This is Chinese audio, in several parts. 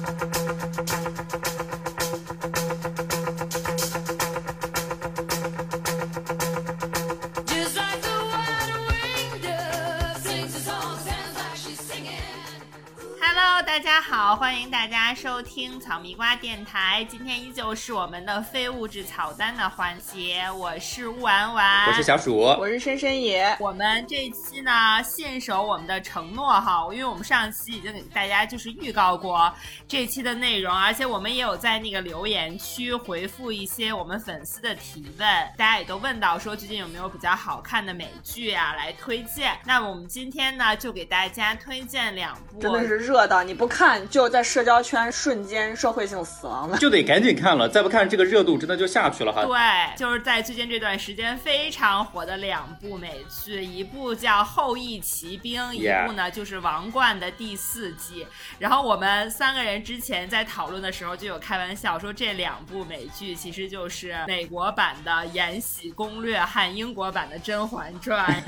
なるほど。好，欢迎大家收听草蜜瓜电台。今天依旧是我们的非物质草单的环节，我是乌丸丸，我是小鼠，我是深深野。我们这一期呢，信守我们的承诺哈，因为我们上期已经给大家就是预告过这期的内容，而且我们也有在那个留言区回复一些我们粉丝的提问，大家也都问到说最近有没有比较好看的美剧啊来推荐。那么我们今天呢，就给大家推荐两部，真的是热到你不。不看就在社交圈瞬间社会性死亡了，就得赶紧看了，再不看这个热度真的就下去了哈。对，就是在最近这段时间非常火的两部美剧，一部叫《后羿骑兵》，一部呢就是《王冠》的第四季。然后我们三个人之前在讨论的时候就有开玩笑说，这两部美剧其实就是美国版的《延禧攻略》和英国版的《甄嬛传》，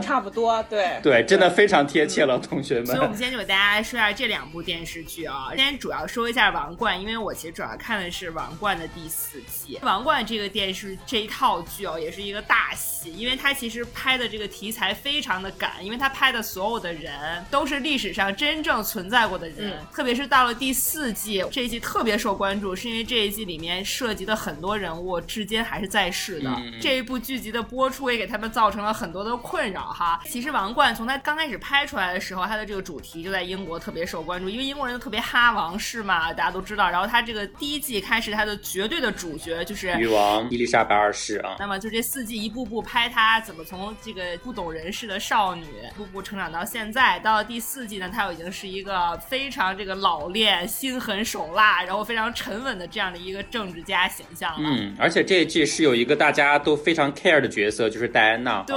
差不多。对对，真的非常贴切了，同学们。所以我们今天就给大家说一下这两部。电视剧啊，今天主要说一下《王冠》，因为我其实主要看的是《王冠》的第四季。《王冠》这个电视这一套剧哦，也是一个大戏，因为它其实拍的这个题材非常的赶，因为它拍的所有的人都是历史上真正存在过的人，特别是到了第四季，这一季特别受关注，是因为这一季里面涉及的很多人物至今还是在世的。这一部剧集的播出也给他们造成了很多的困扰哈。其实《王冠》从它刚开始拍出来的时候，它的这个主题就在英国特别受关注。因为英国人都特别哈王室嘛，大家都知道。然后他这个第一季开始，他的绝对的主角就是女王伊丽莎白二世啊。那么就这四季一步步拍他怎么从这个不懂人事的少女，步步成长到现在。到了第四季呢，他又已经是一个非常这个老练、心狠手辣，然后非常沉稳的这样的一个政治家形象了。嗯，而且这一季是有一个大家都非常 care 的角色，就是戴安娜。对，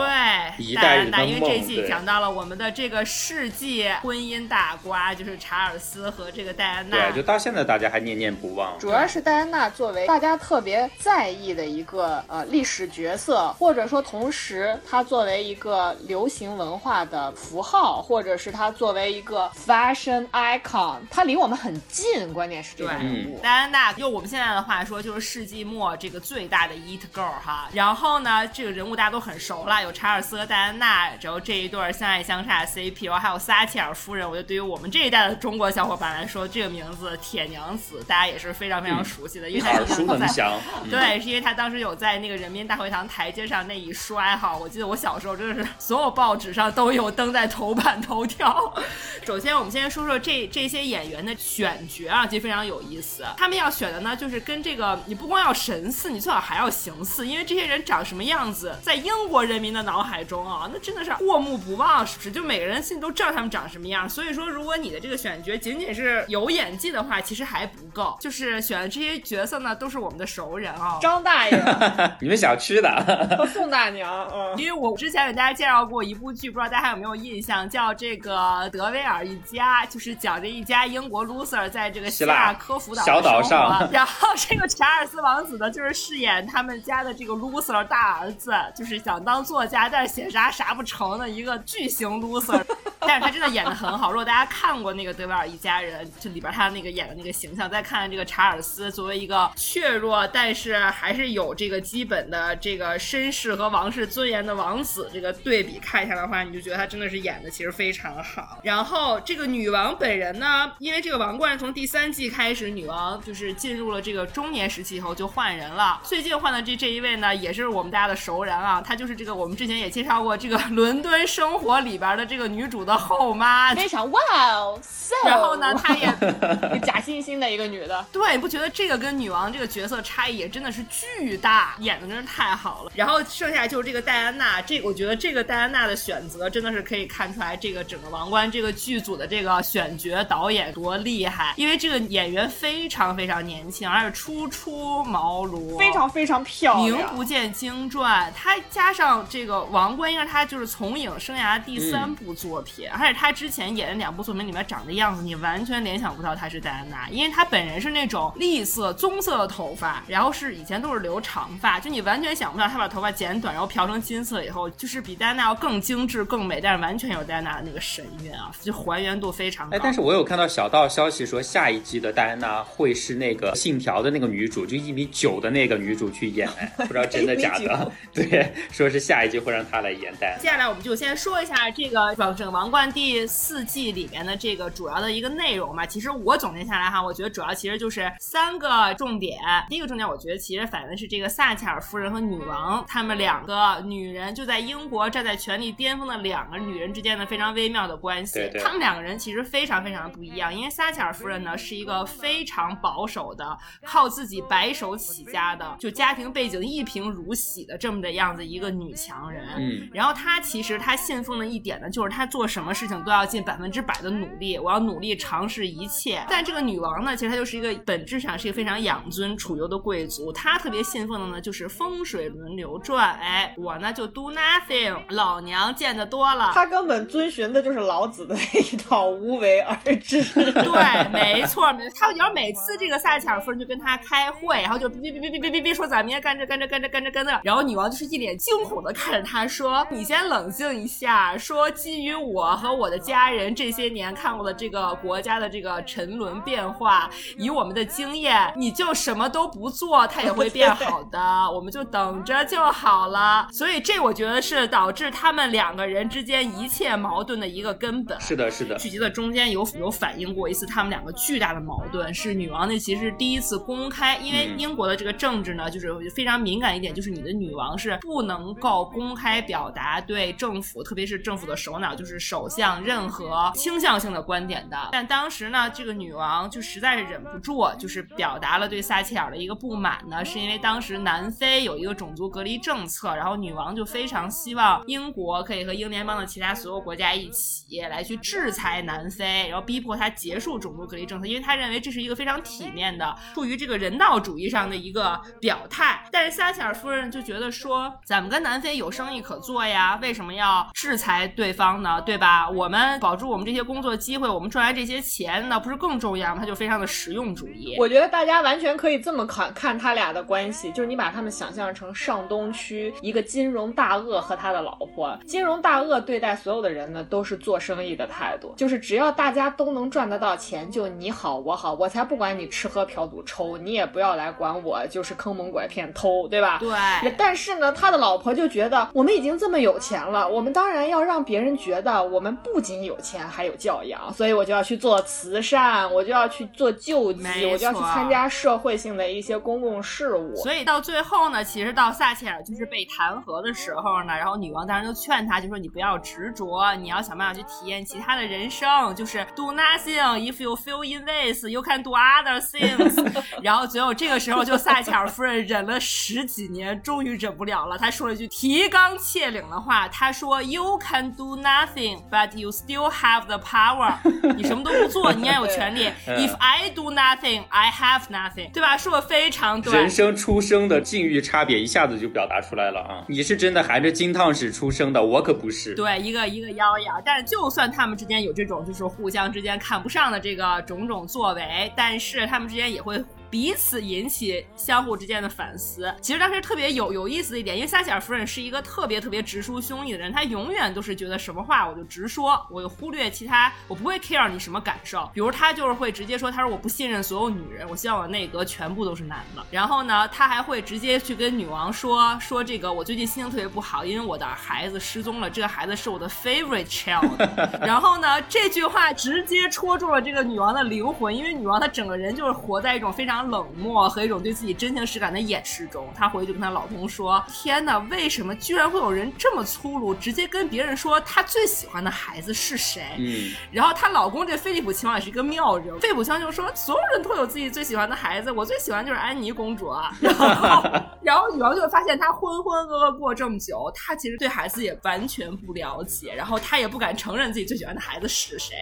戴安娜，因为这一季讲到了我们的这个世纪婚姻大瓜，就是。查尔斯和这个戴安娜，对，就到现在大家还念念不忘。主要是戴安娜作为大家特别在意的一个呃历史角色，或者说同时她作为一个流行文化的符号，或者是她作为一个 fashion icon，她离我们很近。关键是这个人物，戴安娜用我们现在的话说就是世纪末这个最大的 it girl 哈。然后呢，这个人物大家都很熟了，有查尔斯和戴安娜，然后这一对相爱相杀的 CP，然后还有撒切尔夫人。我觉得对于我们这一代的中中国小伙伴来说，这个名字铁娘子大家也是非常非常熟悉的，因为耳熟能详。对，是因为他当时有在那个人民大会堂台阶上那一摔哈，我记得我小时候真的是所有报纸上都有登在头版头条。首先，我们先说说这这些演员的选角啊，其实非常有意思。他们要选的呢，就是跟这个你不光要神似，你最好还要形似，因为这些人长什么样子，在英国人民的脑海中啊，那真的是过目不忘，是不是？就每个人心里都知道他们长什么样。所以说，如果你的这个选。觉仅仅是有演技的话，其实还不够。就是选的这些角色呢，都是我们的熟人啊，张大爷，你们小区的和 宋大娘。嗯，因为我之前给大家介绍过一部剧，不知道大家还有没有印象，叫这个《德威尔一家》，就是讲这一家英国 loser 在这个希腊科孚岛小岛上，然后这个查尔斯王子呢，就是饰演他们家的这个 loser 大儿子，就是想当作家，但是写啥啥不成的一个巨型 loser，但是他真的演的很好。如果大家看过那个德威尔一家人，这里边他那个演的那个形象，再看看这个查尔斯作为一个怯弱，但是还是有这个基本的这个绅士和王室尊严的王子，这个对比看一下的话，你就觉得他真的是演的其实非常好。然后这个女王本人呢，因为这个王冠从第三季开始，女王就是进入了这个中年时期以后就换人了。最近换的这这一位呢，也是我们大家的熟人啊，她就是这个我们之前也介绍过这个《伦敦生活》里边的这个女主的后妈，非常哇哦。，so 后呢，她也 假惺惺的一个女的，对，你不觉得这个跟女王这个角色差异也真的是巨大，演的真是太好了。然后剩下就是这个戴安娜，这我觉得这个戴安娜的选择真的是可以看出来，这个整个王冠这个剧组的这个选角导演多厉害，因为这个演员非常非常年轻，而且初出茅庐，非常非常漂亮，名不见经传。她加上这个王冠，应该她就是从影生涯第三部作品，而且她之前演的两部作品里面长的样子，你你完全联想不到她是戴安娜，因为她本人是那种栗色棕色的头发，然后是以前都是留长发，就你完全想不到她把头发剪短，然后漂成金色以后，就是比戴安娜要更精致、更美，但是完全有戴安娜的那个神韵啊，就还原度非常高。哎，但是我有看到小道消息说，下一季的戴安娜会是那个《信条》的那个女主，就一米九的那个女主去演，不知道真的假的。对，说是下一季会让她来演戴安娜。接下来我们就先说一下这个《整个王冠》第四季里面的这个主要的一个内容嘛。其实我总结下来哈，我觉得主要其实就是三个重点。第一个重点，我觉得其实反映的是这个撒切尔夫人和女王她们两个女人就在英国站在权力巅峰的两个女人之间的非常微妙的关系。她们两个人其实非常非常的不一样，因为撒切尔夫人呢是一个非常保守的，靠自己白手起家的，就家庭背景一贫如洗的这么的样子一个女强人。嗯，然后她其实她信奉的一点呢，就是她做什么事情都要尽百分之百的努力，我要努力尝试一切。但这个女王呢，其实她就是一个本质上是一个非常养尊处优的贵族，她特别信奉的呢就是风水轮流转。哎，我呢就 do nothing，老娘见得多了。她根本遵循的就是老子的那一套无为而治。对，没错，没错。她要每次这个撒切尔夫人就跟她开会，然后就哔哔哔哔哔哔哔说咱明天干这干这干这干这干这，然后女王就是一脸惊恐的看着她说：“你先冷静一下。”说基于我和我的家人这些年看过的这个国家的这个沉沦变化，以我们的经验，你就什么都不做，它也会变 好的。我们就等着就好了。所以这我觉得是导致他们两个人之间一切矛盾的一个根本。是的，是的。剧集的中间有有反映过一次他们两个巨大的矛盾，是女王那其实第一次公开，因为英国的这个政治呢，就是非常敏感一点，就是你的女王是不能够公开表达对政府，特别是政府的首脑，就是首相任何倾向性的观点的。但当时呢，这个女王就实在是忍不住，就是表达了对撒切尔的一个不满呢，是因为当时南非有一个种族隔离政策，然后女王就非常希望英国可以和英联邦的其他所有国家一起来去制裁南非，然后逼迫他结束种族隔离政策，因为他认为这是一个非常体面的出于这个人道主义上的一个表态。但是撒切尔夫人就觉得说，咱们跟南非有生意可做呀，为什么要制裁对方呢？对吧？我们保住我们这些工作机会，我们赚来这些钱，那不是更重要吗？他就非常的实用主义。我觉得大家完全可以这么看看他俩的关系，就是你把他们想象成上东区一个金融大鳄和他的老婆。金融大鳄对待所有的人呢，都是做生意的态度，就是只要大家都能赚得到钱，就你好我好，我才不管你吃喝嫖赌抽，你也不要来管我，就是坑蒙拐骗偷，对吧？对。但是呢，他的老婆就觉得我们已经这么有钱了，我们当然要让别人觉得我们不仅有钱，还有教养，所以我就要去做慈善，我就要去做救济，我就要去参加社会性的一些公共事务。所以到最后呢，其实到撒切尔就是被弹劾的时候呢，然后女王当时就劝他，就说你不要执着，你要想办法去体验其他的人生，就是 do nothing if you feel in this, you can do other things。然后最后这个时候，就撒切尔夫人忍了十几年，终于忍不了了，她说了一句提纲挈领的话，她说 You can do nothing, but you still have the power。你什么都不做，你也有权利。If I do nothing, I have nothing，对吧？说的非常对。人生出生的境遇差别一下子就表达出来了啊！你是真的含着金汤匙出生的，我可不是。对，一个一个妖妖。但是就算他们之间有这种就是互相之间看不上的这个种种作为，但是他们之间也会。彼此引起相互之间的反思。其实当时特别有有意思的一点，因为撒切尔夫人是一个特别特别直抒胸臆的人，她永远都是觉得什么话我就直说，我就忽略其他，我不会 care 你什么感受。比如她就是会直接说，她说我不信任所有女人，我希望我内阁全部都是男的。然后呢，她还会直接去跟女王说说这个，我最近心情特别不好，因为我的孩子失踪了，这个孩子是我的 favorite child。然后呢，这句话直接戳中了这个女王的灵魂，因为女王她整个人就是活在一种非常。冷漠和一种对自己真情实感的掩饰中，她回去就跟她老公说：“天哪，为什么居然会有人这么粗鲁，直接跟别人说她最喜欢的孩子是谁？”嗯，然后她老公这菲利普亲王也是一个妙人，菲利普亲王就说：“所有人都有自己最喜欢的孩子，我最喜欢就是安妮公主。”啊然后，然后女王就会发现，她浑浑噩噩过这么久，她其实对孩子也完全不了解，然后她也不敢承认自己最喜欢的孩子是谁。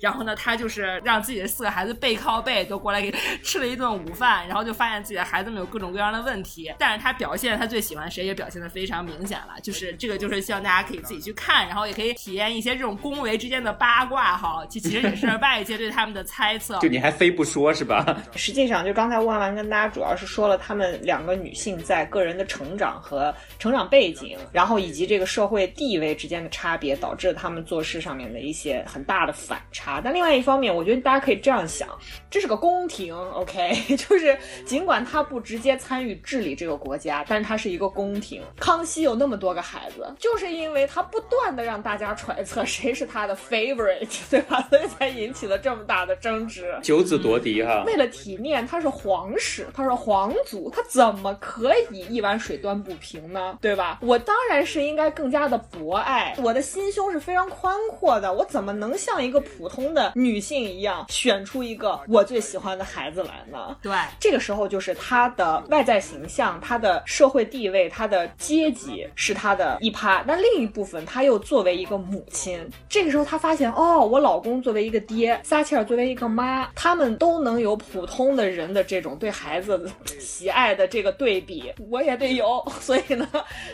然后呢，她就是让自己的四个孩子背靠背都过来给吃了一顿午饭，然后就发现自己的孩子们有各种各样的问题。但是他表现他最喜欢谁也表现的非常明显了，就是这个就是希望大家可以自己去看，然后也可以体验一些这种宫维之间的八卦哈，其其实也是 外界对他们的猜测。就你还非不说是吧？实际上，就刚才万万跟大家主要是说了他们两个女性在个人的成长和成长背景，然后以及这个社会地位之间的差别，导致他们做事上面的一些很大的反差。但另外一方面，我觉得大家可以这样想，这是个宫廷，OK，就是尽管他不直接参与治理这个国家，但是他是一个宫廷。康熙有那么多个孩子，就是因为他不断的让大家揣测谁是他的 favorite，对吧？所以才引起了这么大的争执。九子夺嫡哈，为了体面，他是皇室，他是皇族，他怎么可以一碗水端不平呢？对吧？我当然是应该更加的博爱，我的心胸是非常宽阔的，我怎么能像一个普通的女性一样选出一个我最喜欢的孩子来呢？对，这个时候就是他的外在形象、他的社会地位、他的阶级是他的一趴，那另一部分他又作为一个母亲，这个时候他发现哦，我老公作为一个爹，撒切尔作为一个妈，他们都能有普通的人的这种对孩子喜爱的这个对比，我也得有。所以呢，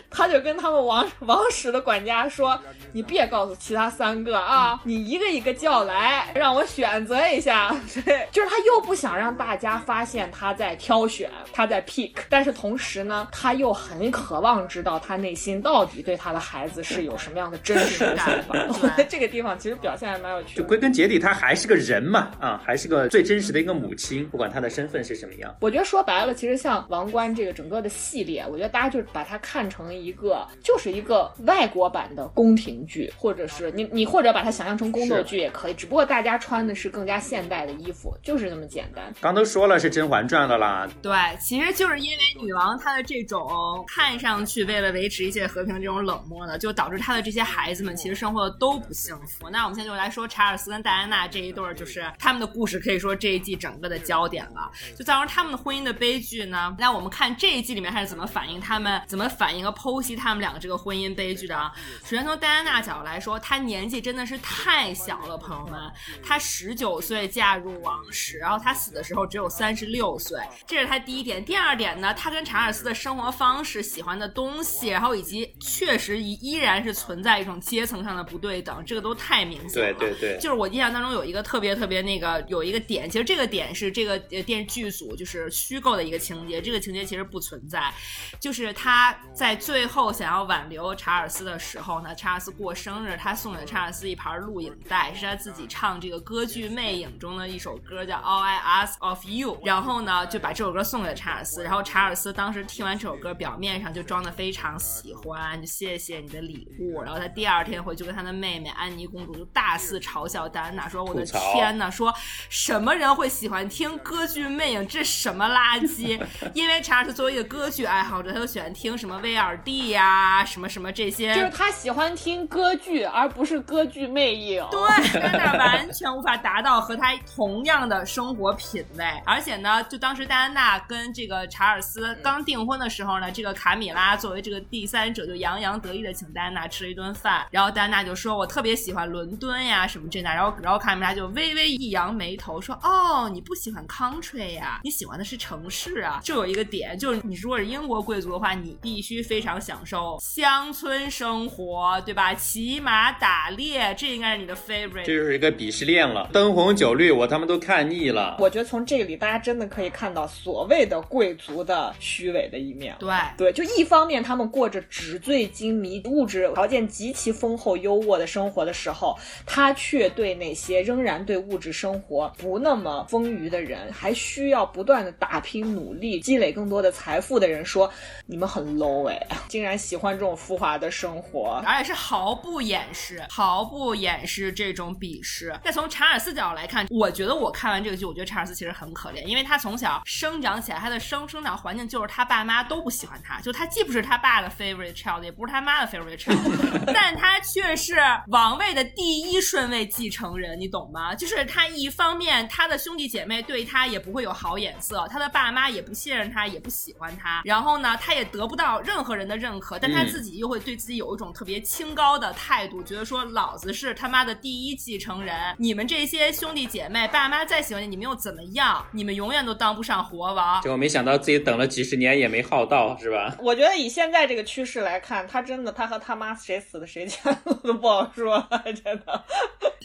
他就跟他们王王室的管家说：“你别告诉其他三个啊，你一个一个叫来，让我选择一下。”对，就是他又不想让大家发现他在挑选，他在 pick，但是同时呢，他又很渴望知道他内心到底对他的孩子是有什么样的真实的想法。我觉得这个地方其实表现还蛮有趣的。就归根结底，他还是个人嘛，啊，还是个最真实的一个母亲，不管他的身份是什么样。我觉得说白了，其实像《王冠》这个整个的系列，我觉得大家就把它看成一个，就是一个外国版的宫廷剧，或者是你你或者把它想象成宫斗剧也可以，只不过大家穿的是更加现代的衣服，就是那么简单。刚都说了是《甄嬛传》的啦，对，其实就是因为女王她的这种看上去为了维持一切和平这种冷漠呢，就导致她的这些孩子们其实生活的都不幸福。那我们现在就来说查尔斯跟戴安娜这一对儿，就是他们的故事，可以说这一季整个的焦点了。就造成他们的婚姻的悲剧呢？那我们看这一季里面他是怎么反映他们，怎么反映和剖析他们两个这个婚姻悲剧的啊？首先从戴安娜角度来说，她年纪真的是太小了，朋友们，她十九岁嫁入王室，然后她死的时候只有三十六岁，这是他第一点。第二点呢，他跟查尔斯的生活方式、喜欢的东西，然后以及确实依依然是存在一种阶层上的不对等，这个都太明显了。对对对，就是我印象当中有一个特别特别那个有一个点，其实这个点是这个呃电视剧组就是虚构的一个情节，这个情节其实不存在，就是他在最后想要挽留查尔斯的时候呢，查尔斯过生日，他送给查尔斯一盘录影带，是他自己唱这个歌剧《魅影》中的一首歌，叫 All I Ask of You，然后呢就把这首歌送给查尔斯，然后查尔斯当时听完这首歌，表面上就装的非常喜欢，就谢谢你的礼物，然后他第二天回去跟他的妹妹安妮公主就大肆嘲笑戴安娜，说我的天呐，说什么人会喜欢听歌剧《魅影》？这什么垃圾？因为查尔斯作为一个歌剧爱好者，他就喜欢听什么威尔第呀、什么什么这些，就是他喜欢听歌剧，而不是歌剧魅影。对，戴安娜完全无法达到和他同样的生活品味。而且呢，就当时戴安娜跟这个查尔斯刚订婚的时候呢，这个卡米拉作为这个第三者，就洋洋得意的请戴安娜吃了一顿饭。然后戴安娜就说：“我特别喜欢伦敦呀，什么这那。”然后，然后卡米拉就微微一扬眉头说：“哦，你不喜欢 country 呀？你喜欢的是城市啊。”就有一个点，就是你如果是英国贵族的话，你必须非常享受乡村生活，对吧？骑马打猎，这应该是你的 favorite。这就是一个鄙视链了。灯红酒绿，我他妈都看腻了。我觉得从这里大家真的可以看到所谓的贵族的虚伪的一面。对对，就一方面他们过着纸醉金迷、物质条件极其丰厚、优渥的生活的时候，他却对那些仍然对物质生活不那么丰腴的人，还需要不断的打拼努力、积累更多的财富的人说：“你们很 low 哎，竟然喜欢这种浮华的生活。”而且是毫不掩饰、毫不掩饰这种鄙视。再从查尔斯角度来看，我觉得我看完这个剧，我觉得查尔斯其实很可怜，因为他从小生长起来，他的生生长环境就是他爸妈都不喜欢他，就他既不是他爸的 favorite child，也不是他妈的 favorite child，但他却是王位的第一顺位继承人，你懂吗？就是他一方面他的兄弟姐妹对他也不会有好眼色，他的爸妈也不信任他，也不喜欢欢他，然后呢，他也得不到任何人的认可，但他自己又会对自己有一种特别清高的态度，觉得说老子是他妈的第一继承人，你们这些兄弟姐妹爸妈再喜欢你，你们又怎么样？你们永远都当不上活王。结果没想到自己等了几十年也没耗到，是吧？我觉得以现在这个趋势来看，他真的他和他妈谁死的谁前都不好说，真的。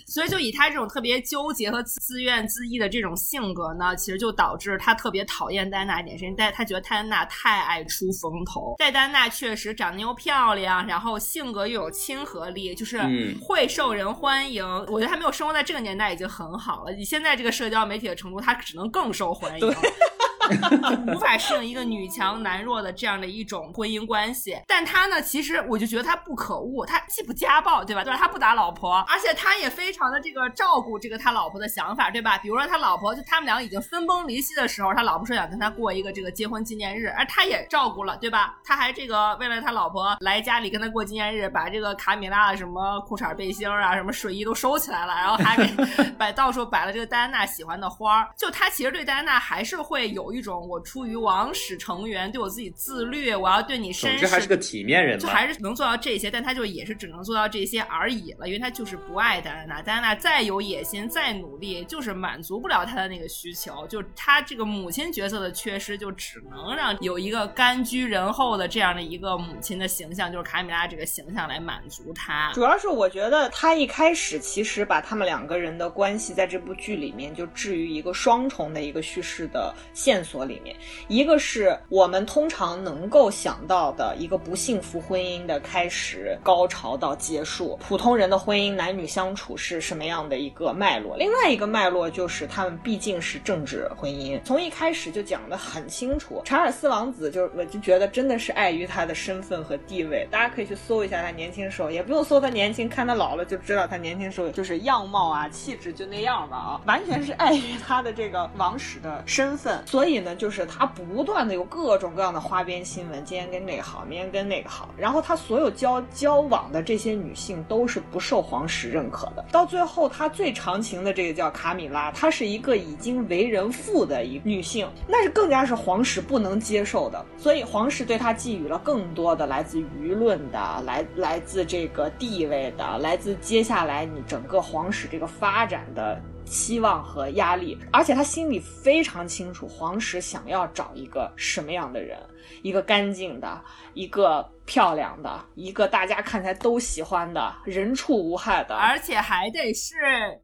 所以就以他这种特别纠结和自怨自艾的这种性格呢，其实就导致他特别讨厌戴安娜一点，是因为他觉得戴安娜太爱出风头。戴安娜确实长得又漂亮，然后性格又有亲和力，就是会受人欢迎。我觉得他没有生活在这个年代已经很好了。以现在这个社交媒体的程度，他只能更受欢迎。无法适应一个女强男弱的这样的一种婚姻关系，但他呢，其实我就觉得他不可恶，他既不家暴，对吧？对吧？他不打老婆，而且他也非常的这个照顾这个他老婆的想法，对吧？比如说他老婆就他们俩已经分崩离析的时候，他老婆说想跟他过一个这个结婚纪念日，而他也照顾了，对吧？他还这个为了他老婆来家里跟他过纪念日，把这个卡米拉的什么裤衩背心啊、什么睡衣都收起来了，然后还给 摆到处摆了这个戴安娜喜欢的花儿，就他其实对戴安娜还是会有一种我出于王室成员对我自己自律，我要对你绅士，还是个体面人，就还是能做到这些，但他就也是只能做到这些而已了，因为他就是不爱戴安娜，戴安娜再有野心再努力，就是满足不了他的那个需求，就他这个母亲角色的缺失，就只能让有一个甘居人后的这样的一个母亲的形象，就是卡米拉这个形象来满足他。主要是我觉得他一开始其实把他们两个人的关系在这部剧里面就置于一个双重的一个叙事的线索里面。一个是我们通常能够想到的一个不幸福婚姻的开始、高潮到结束，普通人的婚姻男女相处是什么样的一个脉络。另外一个脉络就是他们毕竟是政治婚姻，从一开始就讲得很清楚。查尔斯王子就我就觉得真的是碍于他的身份和地位，大家可以去搜一下他年轻时候，也不用搜他年轻，看他老了就知道他年轻时候就是样貌啊、气质就那样吧啊，完全是碍于他的这个王室的身份，所以呢，就是他。不断的有各种各样的花边新闻，今天跟这个好，明天跟那个好，然后他所有交交往的这些女性都是不受皇室认可的。到最后，他最长情的这个叫卡米拉，她是一个已经为人父的一女性，那是更加是皇室不能接受的。所以皇室对她寄予了更多的来自舆论的、来来自这个地位的、来自接下来你整个皇室这个发展的。期望和压力，而且他心里非常清楚，黄石想要找一个什么样的人，一个干净的，一个。漂亮的一个，大家看起来都喜欢的，人畜无害的，而且还得是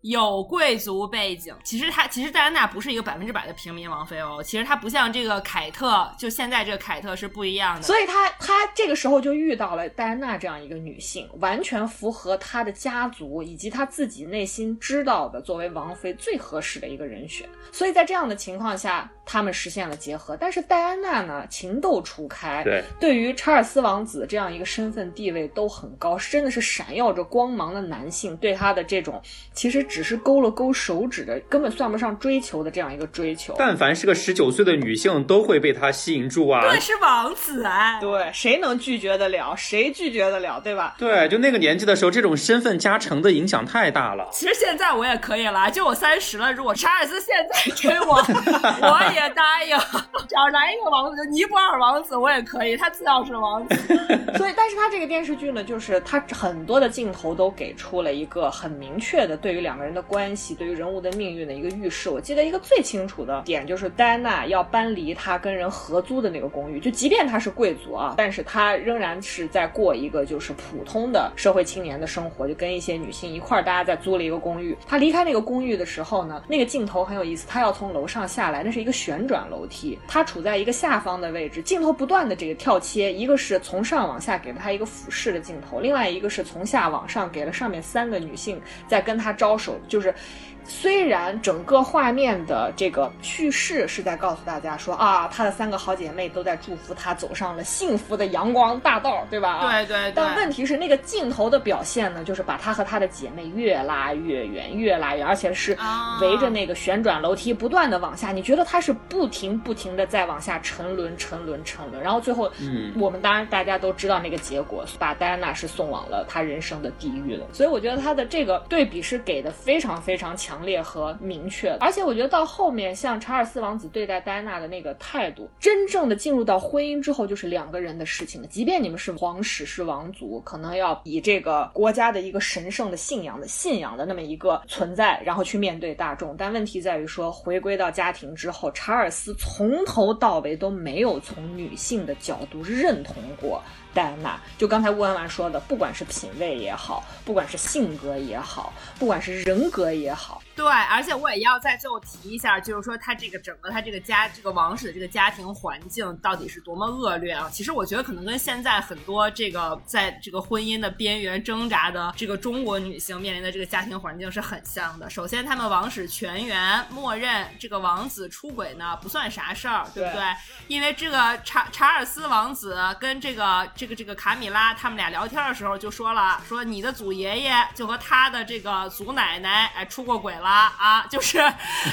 有贵族背景。其实她，其实戴安娜不是一个百分之百的平民王妃哦。其实她不像这个凯特，就现在这个凯特是不一样的。所以她，她这个时候就遇到了戴安娜这样一个女性，完全符合她的家族以及她自己内心知道的作为王妃最合适的一个人选。所以在这样的情况下，他们实现了结合。但是戴安娜呢，情窦初开，对，对于查尔斯王子。子这样一个身份地位都很高，真的是闪耀着光芒的男性，对他的这种其实只是勾了勾手指的，根本算不上追求的这样一个追求。但凡是个十九岁的女性，都会被他吸引住啊！对，是王子哎，对，谁能拒绝得了？谁拒绝得了？对吧？对，就那个年纪的时候，这种身份加成的影响太大了。其实现在我也可以了，就我三十了，如果查尔斯现在 追我，我也答应。只要来一个王子，就尼泊尔王子，我也可以。他自要是王子。所以，但是他这个电视剧呢，就是他很多的镜头都给出了一个很明确的对于两个人的关系、对于人物的命运的一个预示。我记得一个最清楚的点就是戴安娜要搬离她跟人合租的那个公寓，就即便她是贵族啊，但是她仍然是在过一个就是普通的社会青年的生活，就跟一些女性一块儿，大家在租了一个公寓。她离开那个公寓的时候呢，那个镜头很有意思，她要从楼上下来，那是一个旋转楼梯，她处在一个下方的位置，镜头不断的这个跳切，一个是从上往下。给了他一个俯视的镜头，另外一个是从下往上给了上面三个女性在跟他招手，就是。虽然整个画面的这个叙事是在告诉大家说啊，她的三个好姐妹都在祝福她走上了幸福的阳光大道，对吧？对对。但问题是，那个镜头的表现呢，就是把她和她的姐妹越拉越远，越拉远，而且是围着那个旋转楼梯不断的往下。你觉得她是不停不停的在往下沉沦、沉沦、沉沦，然后最后，嗯，我们当然大家都知道那个结果，把戴安娜是送往了她人生的地狱了。所以我觉得她的这个对比是给的非常非常强。强烈和明确。而且我觉得到后面，像查尔斯王子对待戴安娜的那个态度，真正的进入到婚姻之后，就是两个人的事情了。即便你们是皇室是王族，可能要以这个国家的一个神圣的信仰的信仰的那么一个存在，然后去面对大众。但问题在于说，回归到家庭之后，查尔斯从头到尾都没有从女性的角度认同过。戴安娜，就刚才乌安婉说的，不管是品味也好，不管是性格也好，不管是人格也好。对，而且我也要在最后提一下，就是说他这个整个他这个家这个王室的这个家庭环境到底是多么恶劣啊！其实我觉得可能跟现在很多这个在这个婚姻的边缘挣扎的这个中国女性面临的这个家庭环境是很像的。首先，他们王室全员默认这个王子出轨呢不算啥事儿，对不对？因为这个查查尔斯王子跟这个这个这个卡米拉他们俩聊天的时候就说了，说你的祖爷爷就和他的这个祖奶奶哎出过轨。了啊，就是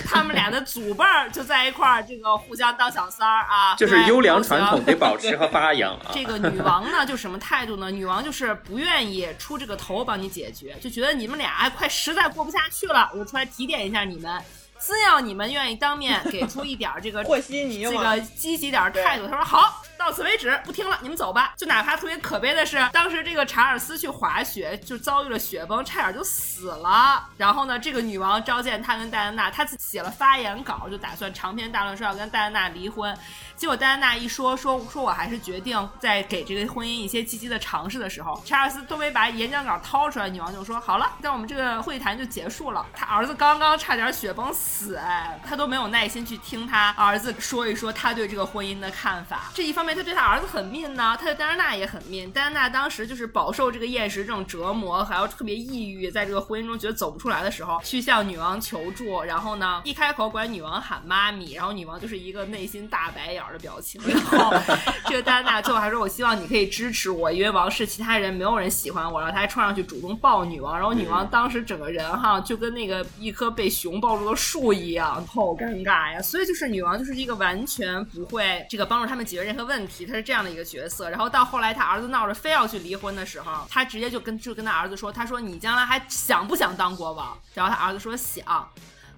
他们俩的祖辈儿就在一块儿，这个互相当小三儿啊，就是优良传统得保持和发扬。这个女王呢，就什么态度呢？女王就是不愿意出这个头帮你解决，就觉得你们俩哎，快实在过不下去了，我就出来提点一下你们。只要你们愿意当面给出一点这个和稀泥，这个积极点态度，他说好。到此为止，不听了，你们走吧。就哪怕特别可悲的是，当时这个查尔斯去滑雪，就遭遇了雪崩，差点就死了。然后呢，这个女王召见他跟戴安娜，他写了发言稿，就打算长篇大论说要跟戴安娜离婚。结果戴安娜一说说说我还是决定在给这个婚姻一些积极的尝试的时候，查尔斯都没把演讲稿掏出来，女王就说好了，那我们这个会谈就结束了。他儿子刚刚差点雪崩死，哎，他都没有耐心去听他儿子说一说他对这个婚姻的看法。这一方面。他对他儿子很命呢，他对戴安娜也很命。戴安娜当时就是饱受这个厌食症折磨，还要特别抑郁，在这个婚姻中觉得走不出来的时候，去向女王求助。然后呢，一开口管女王喊妈咪，然后女王就是一个内心大白眼的表情。然后 这个戴安娜最后还说：“我希望你可以支持我，因为王室其他人没有人喜欢我。”然后他还冲上去主动抱女王，然后女王当时整个人哈就跟那个一棵被熊抱住的树一样，好尴尬呀。所以就是女王就是一个完全不会这个帮助他们解决任何问。问题，他是这样的一个角色，然后到后来他儿子闹着非要去离婚的时候，他直接就跟就跟他儿子说，他说你将来还想不想当国王？然后他儿子说想。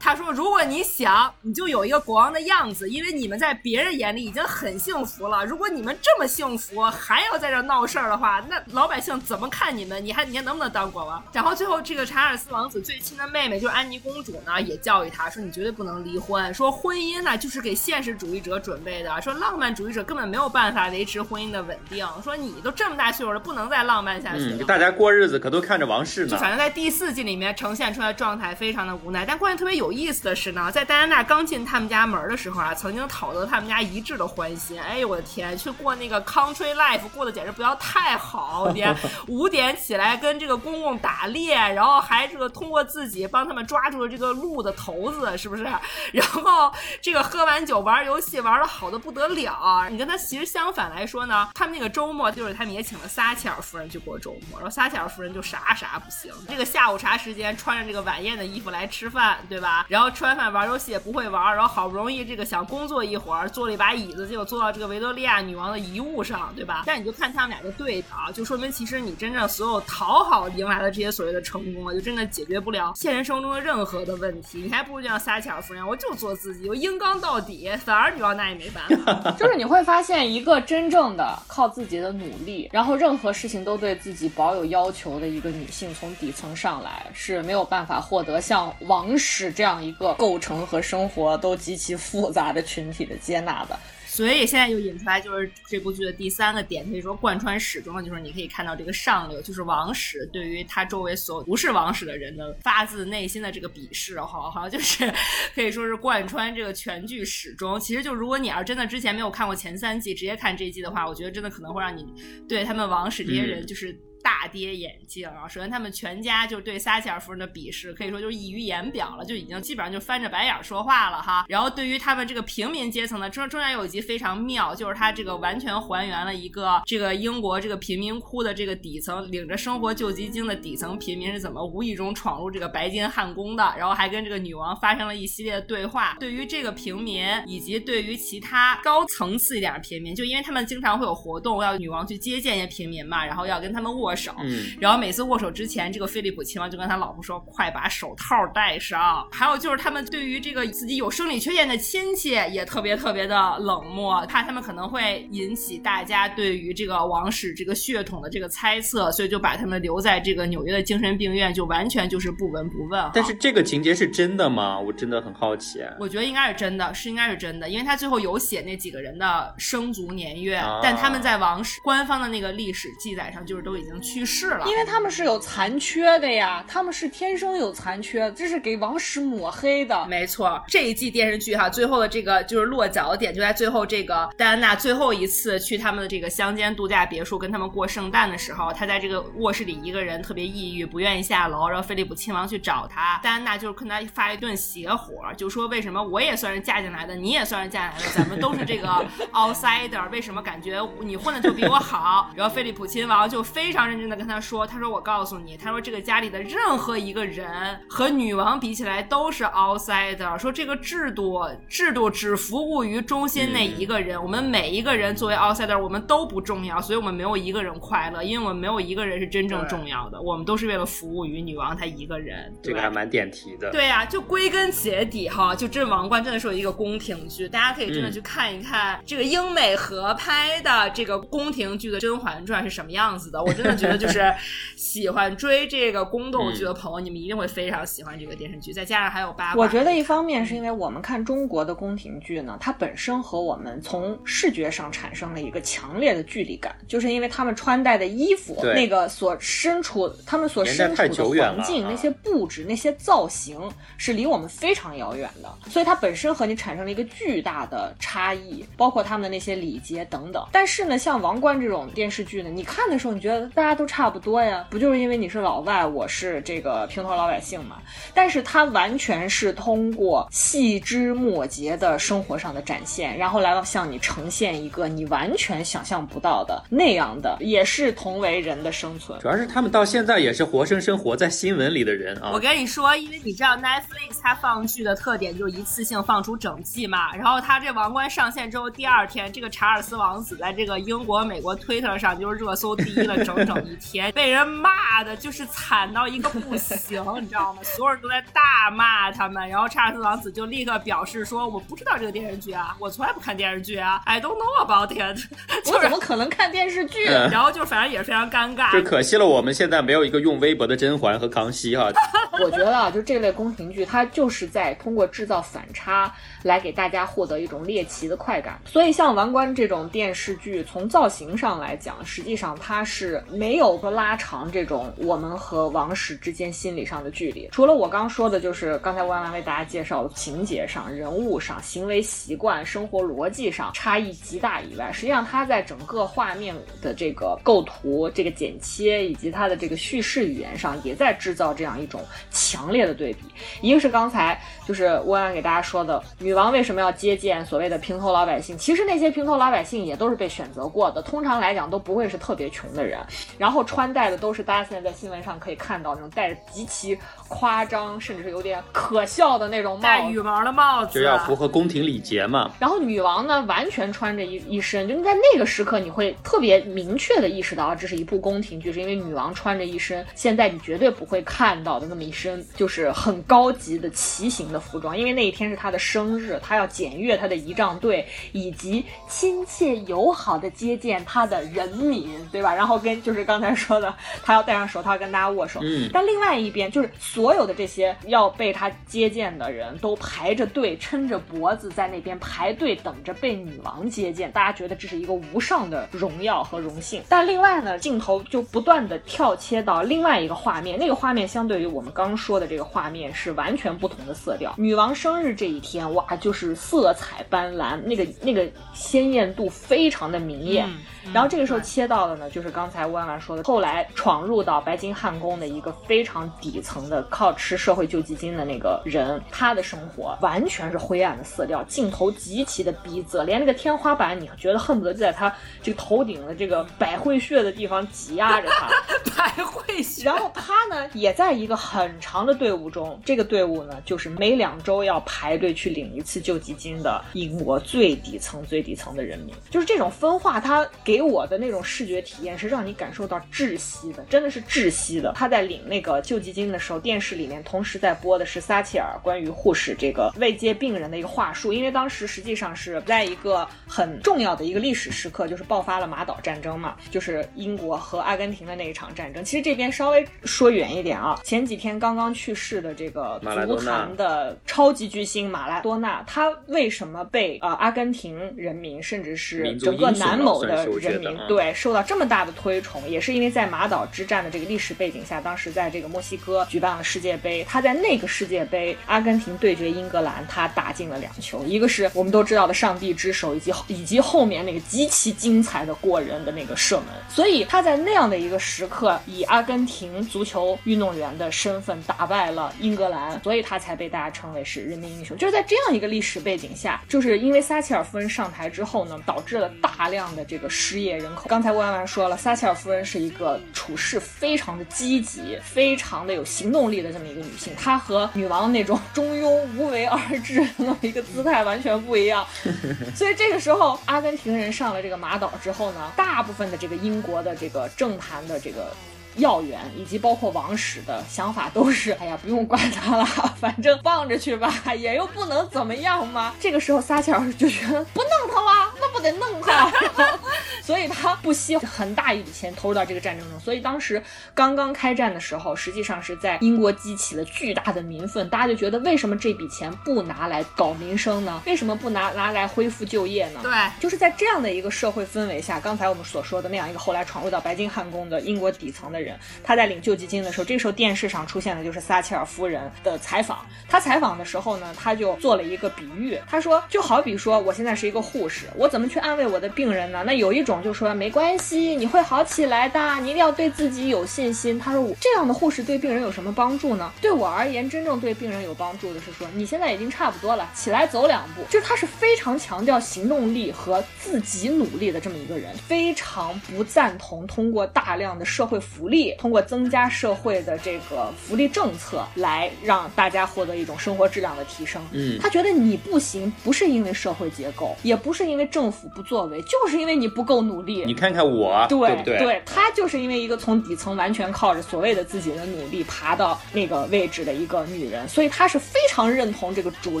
他说：“如果你想，你就有一个国王的样子，因为你们在别人眼里已经很幸福了。如果你们这么幸福，还要在这闹事儿的话，那老百姓怎么看你们？你还你还能不能当国王？” 然后最后，这个查尔斯王子最亲的妹妹，就是安妮公主呢，也教育他说：“你绝对不能离婚。说婚姻呢，就是给现实主义者准备的。说浪漫主义者根本没有办法维持婚姻的稳定。说你都这么大岁数了，不能再浪漫下去了。大家过日子可都看着王室呢。就反正在第四季里面呈现出来状态非常的无奈，但关键特别有。”有意思的是呢，在戴安娜刚进他们家门的时候啊，曾经讨得他们家一致的欢心。哎呦我的天，去过那个 country life，过得简直不要太好！天，五点起来跟这个公公打猎，然后还这个通过自己帮他们抓住了这个鹿的头子，是不是？然后这个喝完酒玩游戏玩的好的不得了。你跟他其实相反来说呢，他们那个周末就是他们也请了撒切尔夫人去过周末，然后撒切尔夫人就啥啥不行。这个下午茶时间穿着这个晚宴的衣服来吃饭，对吧？然后吃完饭玩游戏也不会玩，然后好不容易这个想工作一会儿，坐了一把椅子，结果坐到这个维多利亚女王的遗物上，对吧？但你就看他们俩的对比啊，就说明其实你真正所有讨好迎来的这些所谓的成功啊，就真的解决不了现实生活中的任何的问题。你还不如就像撒切尔夫人，我就做自己，我硬刚到底，反而女王那也没办法。就是你会发现，一个真正的靠自己的努力，然后任何事情都对自己保有要求的一个女性，从底层上来是没有办法获得像王室这样。一个构成和生活都极其复杂的群体的接纳的，所以现在就引出来，就是这部剧的第三个点，可以说贯穿始终的，就是你可以看到这个上流，就是王室对于他周围所有不是王室的人的发自内心的这个鄙视，好好就是可以说是贯穿这个全剧始终。其实就如果你要真的之前没有看过前三季，直接看这一季的话，我觉得真的可能会让你对他们王室这些人就是。大跌眼镜啊！首先，他们全家就对撒切尔夫人的鄙视，可以说就是溢于言表了，就已经基本上就翻着白眼说话了哈。然后，对于他们这个平民阶层呢，中中间有一集非常妙，就是他这个完全还原了一个这个英国这个贫民窟的这个底层，领着生活救济金的底层贫民是怎么无意中闯入这个白金汉宫的，然后还跟这个女王发生了一系列的对话。对于这个平民，以及对于其他高层次一点的平民，就因为他们经常会有活动，要女王去接见一些平民嘛，然后要跟他们握。手嗯，然后每次握手之前，这个菲利普亲王就跟他老婆说：“快把手套戴上。”还有就是他们对于这个自己有生理缺陷的亲戚也特别特别的冷漠，怕他们可能会引起大家对于这个王室这个血统的这个猜测，所以就把他们留在这个纽约的精神病院，就完全就是不闻不问。但是这个情节是真的吗？我真的很好奇。我觉得应该是真的，是应该是真的，因为他最后有写那几个人的生卒年月，啊但他们在王室官方的那个历史记载上就是都已经去世了。因为他们是有残缺的呀，他们是天生有残缺，这是给王室抹黑的。没错，这一季电视剧哈，最后的这个就是落脚点就在最后这个戴安娜最后一次去他们的这个乡间度假别墅跟他们过圣诞的时候，她在这个卧室里一个人特别抑郁，不愿意下楼，然后菲利普亲王去找她，戴安娜就是跟他发一顿邪火，就说为什么我也算是嫁进来的，你也算是嫁进来的，咱们都是这个 outsider，为什么感觉你混的就比我好？然后菲利普亲王就非常认真的跟他说，他说我告诉你，他说这个家里的任何一个人和女王比起来都是 outsider，说这个制度制度只服务于中心那一个人，我们每一个人作为 outsider，我们都不重要，所以我们没有一个人快乐，因为我们没有一个人是真正重要的，我们都是为了服务于女王她一个人。这个还蛮点题的。对呀、就归根结底哈，就这《王冠》真的是有一个宫廷剧，大家可以真的去看一看这个英美合拍的这个宫廷剧的《甄嬛传》是什么样子的。我真的觉得就是 喜欢追这个宫斗剧的朋友，你们一定会非常喜欢这个电视剧，再加上还有八卦。我觉得一方面是因为我们看中国的宫廷剧呢，它本身和我们从视觉上产生了一个强烈的距离感，就是因为他们穿戴的衣服，对那个所身处他们所身处的环境，啊那些布置、那些造型是离我们非常遥远的，所以它本身和你产生了一个巨大的差异，包括他们的那些礼节等等。但是呢，像《王冠》这种电视剧呢，你看的时候你觉得大家都差不多呀，不就是因为你是老外，我是这个平头老百姓嘛？但是他完全是通过细枝末节的生活上的展现，然后来向你呈现一个你完全想象不到的那样的，也是同为人的生存。主要是他们到现在也是活生生活在新闻里的人啊我。跟你说，因为你知道 Netflix 它放剧的特点就是一次性放出整季嘛，然后它这《王冠》上线之后，第二天这个查尔斯王子在这个英国、美国 Twitter 上就是热搜第一了整整一天，被人骂的就是惨到一个不行，你知道吗？所有人都在大骂他们，然后查尔斯王子就立刻表示说：“我不知道这个电视剧啊，我从来不看电视剧啊，I don't know about it。”我怎么可能看电视剧？嗯然后就反正也是非常尴尬，就可惜了，我们现在没有一个用微博的甄嬛和康熙哈。我觉得啊，就这类宫廷剧，它就是在通过制造反差来给大家获得一种猎奇的快感。所以像《王冠》这种电视剧，从造型上来讲，实际上它是没没有说拉长这种我们和王室之间心理上的距离。除了我刚说的，就是刚才万万为大家介绍的情节上、人物上、行为习惯、生活逻辑上差异极大以外，实际上它在整个画面的这个构图、这个剪切以及它的这个叙事语言上，也在制造这样一种强烈的对比。一个是刚才就是温安给大家说的，女王为什么要接见所谓的平头老百姓？其实那些平头老百姓也都是被选择过的，通常来讲都不会是特别穷的人，然后穿戴的都是大家现在在新闻上可以看到那种戴着极其夸张，甚至是有点可笑的那种帽子戴羽。毛的帽子，就要符合宫廷礼节嘛。然后女王呢，完全穿着一一身，就是在那个时刻，你会特别明确的意识到，啊这是一部宫廷剧，是因为女王穿着一身现在你绝对不会看到的那么一身，就是很高级的骑行的服装，因为那一天是她的生日，她要检阅她的仪仗队，以及亲切友好的接见她的人民，对吧？然后跟就是刚才说的，她要戴上手套跟大家握手，嗯但另外一边就是所有的这些要被他接见的人都排着队，撑着脖子在那边排队等着被女王接见，大家觉得这是一个无上的荣耀和荣幸。但另外呢，镜头就不断的跳切到另外一个画面，那个画面相对于我们刚说的这个画面是完全不同的色调。女王生日这一天，哇，就是色彩斑斓，那个那个鲜艳度非常的明艳。嗯然后这个时候切到的呢，就是刚才弯弯说的，后来闯入到白金汉宫的一个非常底层的靠吃社会救济金的那个人，他的生活完全是灰暗的色调，镜头极其的逼仄，连那个天花板，你觉得恨不得就在他这个头顶的这个百会穴的地方挤压着他。百会穴。然后他呢，也在一个很长的队伍中，这个队伍呢，就是每两周要排队去领一次救济金的英国最底层、最底层的人民。就是这种分化，他给我的那种视觉体验是让你感受到窒息的，真的是窒息的。他在领那个救济金的时候，电视里面同时在播的是撒切尔关于护士这个慰藉病人的一个话术，因为当时实际上是在一个很重要的一个历史时刻，就是爆发了马岛战争嘛，就是英国和阿根廷的那一场战争。其实这边稍微说远一点啊，前几天刚刚去世的这个足坛的超级巨星马拉多纳，他为什么被呃阿根廷人民甚至是整个南某的人民对受到这么大的推崇，也是因为在马岛之战的这个历史背景下，当时在这个墨西哥举办了世界杯，他在那个世界杯阿根廷对决英格兰，他打进了两球，一个是我们都知道的上帝之手，以及以及后面那个极其精彩的过人的那个射门，所以他在那样的一个时刻，以阿根廷足球运动员的身份打败了英格兰，所以他才被大家称为是人民英雄。就是在这样一个历史背景下，就是因为撒切尔夫人上台之后呢，导致了大量的这个失业人口。刚才万万说了，撒切尔夫人是一个处事非常的积极、非常的有行动力的这么一个女性，她和女王那种中庸无为而治的那么一个姿态完全不一样。所以这个时候，阿根廷人上了这个马岛之后呢，大部分的这个英国的这个政坛的这个。要员以及包括王室的想法都是，哎呀，不用管他了，反正放着去吧，也又不能怎么样嘛。这个时候撒切尔就觉得不弄他吗？那不得弄他？所以他不惜很大一笔钱投入到这个战争中。所以当时刚刚开战的时候，实际上是在英国激起了巨大的民愤，大家就觉得为什么这笔钱不拿来搞民生呢？为什么不拿拿来恢复就业呢？对，就是在这样的一个社会氛围下，刚才我们所说的那样一个后来闯入到白金汉宫的英国底层的人。他在领救济金的时候，这时候电视上出现的就是撒切尔夫人的采访。他采访的时候呢，他就做了一个比喻，他说就好比说我现在是一个护士，我怎么去安慰我的病人呢？那有一种就说没关系，你会好起来的，你一定要对自己有信心。他说我这样的护士对病人有什么帮助呢？对我而言，真正对病人有帮助的是说你现在已经差不多了，起来走两步。就是他是非常强调行动力和自己努力的这么一个人，非常不赞同通过大量的社会福利。通过增加社会的这个福利政策，来让大家获得一种生活质量的提升。嗯，他觉得你不行，不是因为社会结构，也不是因为政府不作为，就是因为你不够努力。你看看我，对不对？对，他就是因为一个从底层完全靠着所谓的自己的努力爬到那个位置的一个女人，所以他是非常认同这个主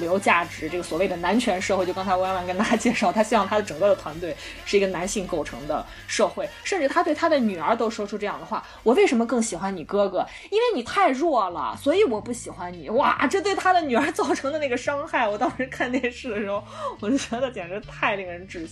流价值，这个所谓的男权社会。就刚才弯弯跟大家介绍，他希望他的整个的团队是一个男性构成的社会，甚至他对他的女儿都说出这样的话：我为什么？么更喜欢你哥哥，因为你太弱了，所以我不喜欢你。哇，这对他的女儿 造成的那个伤害，我当时看电视的时候，我就觉得简直太令人窒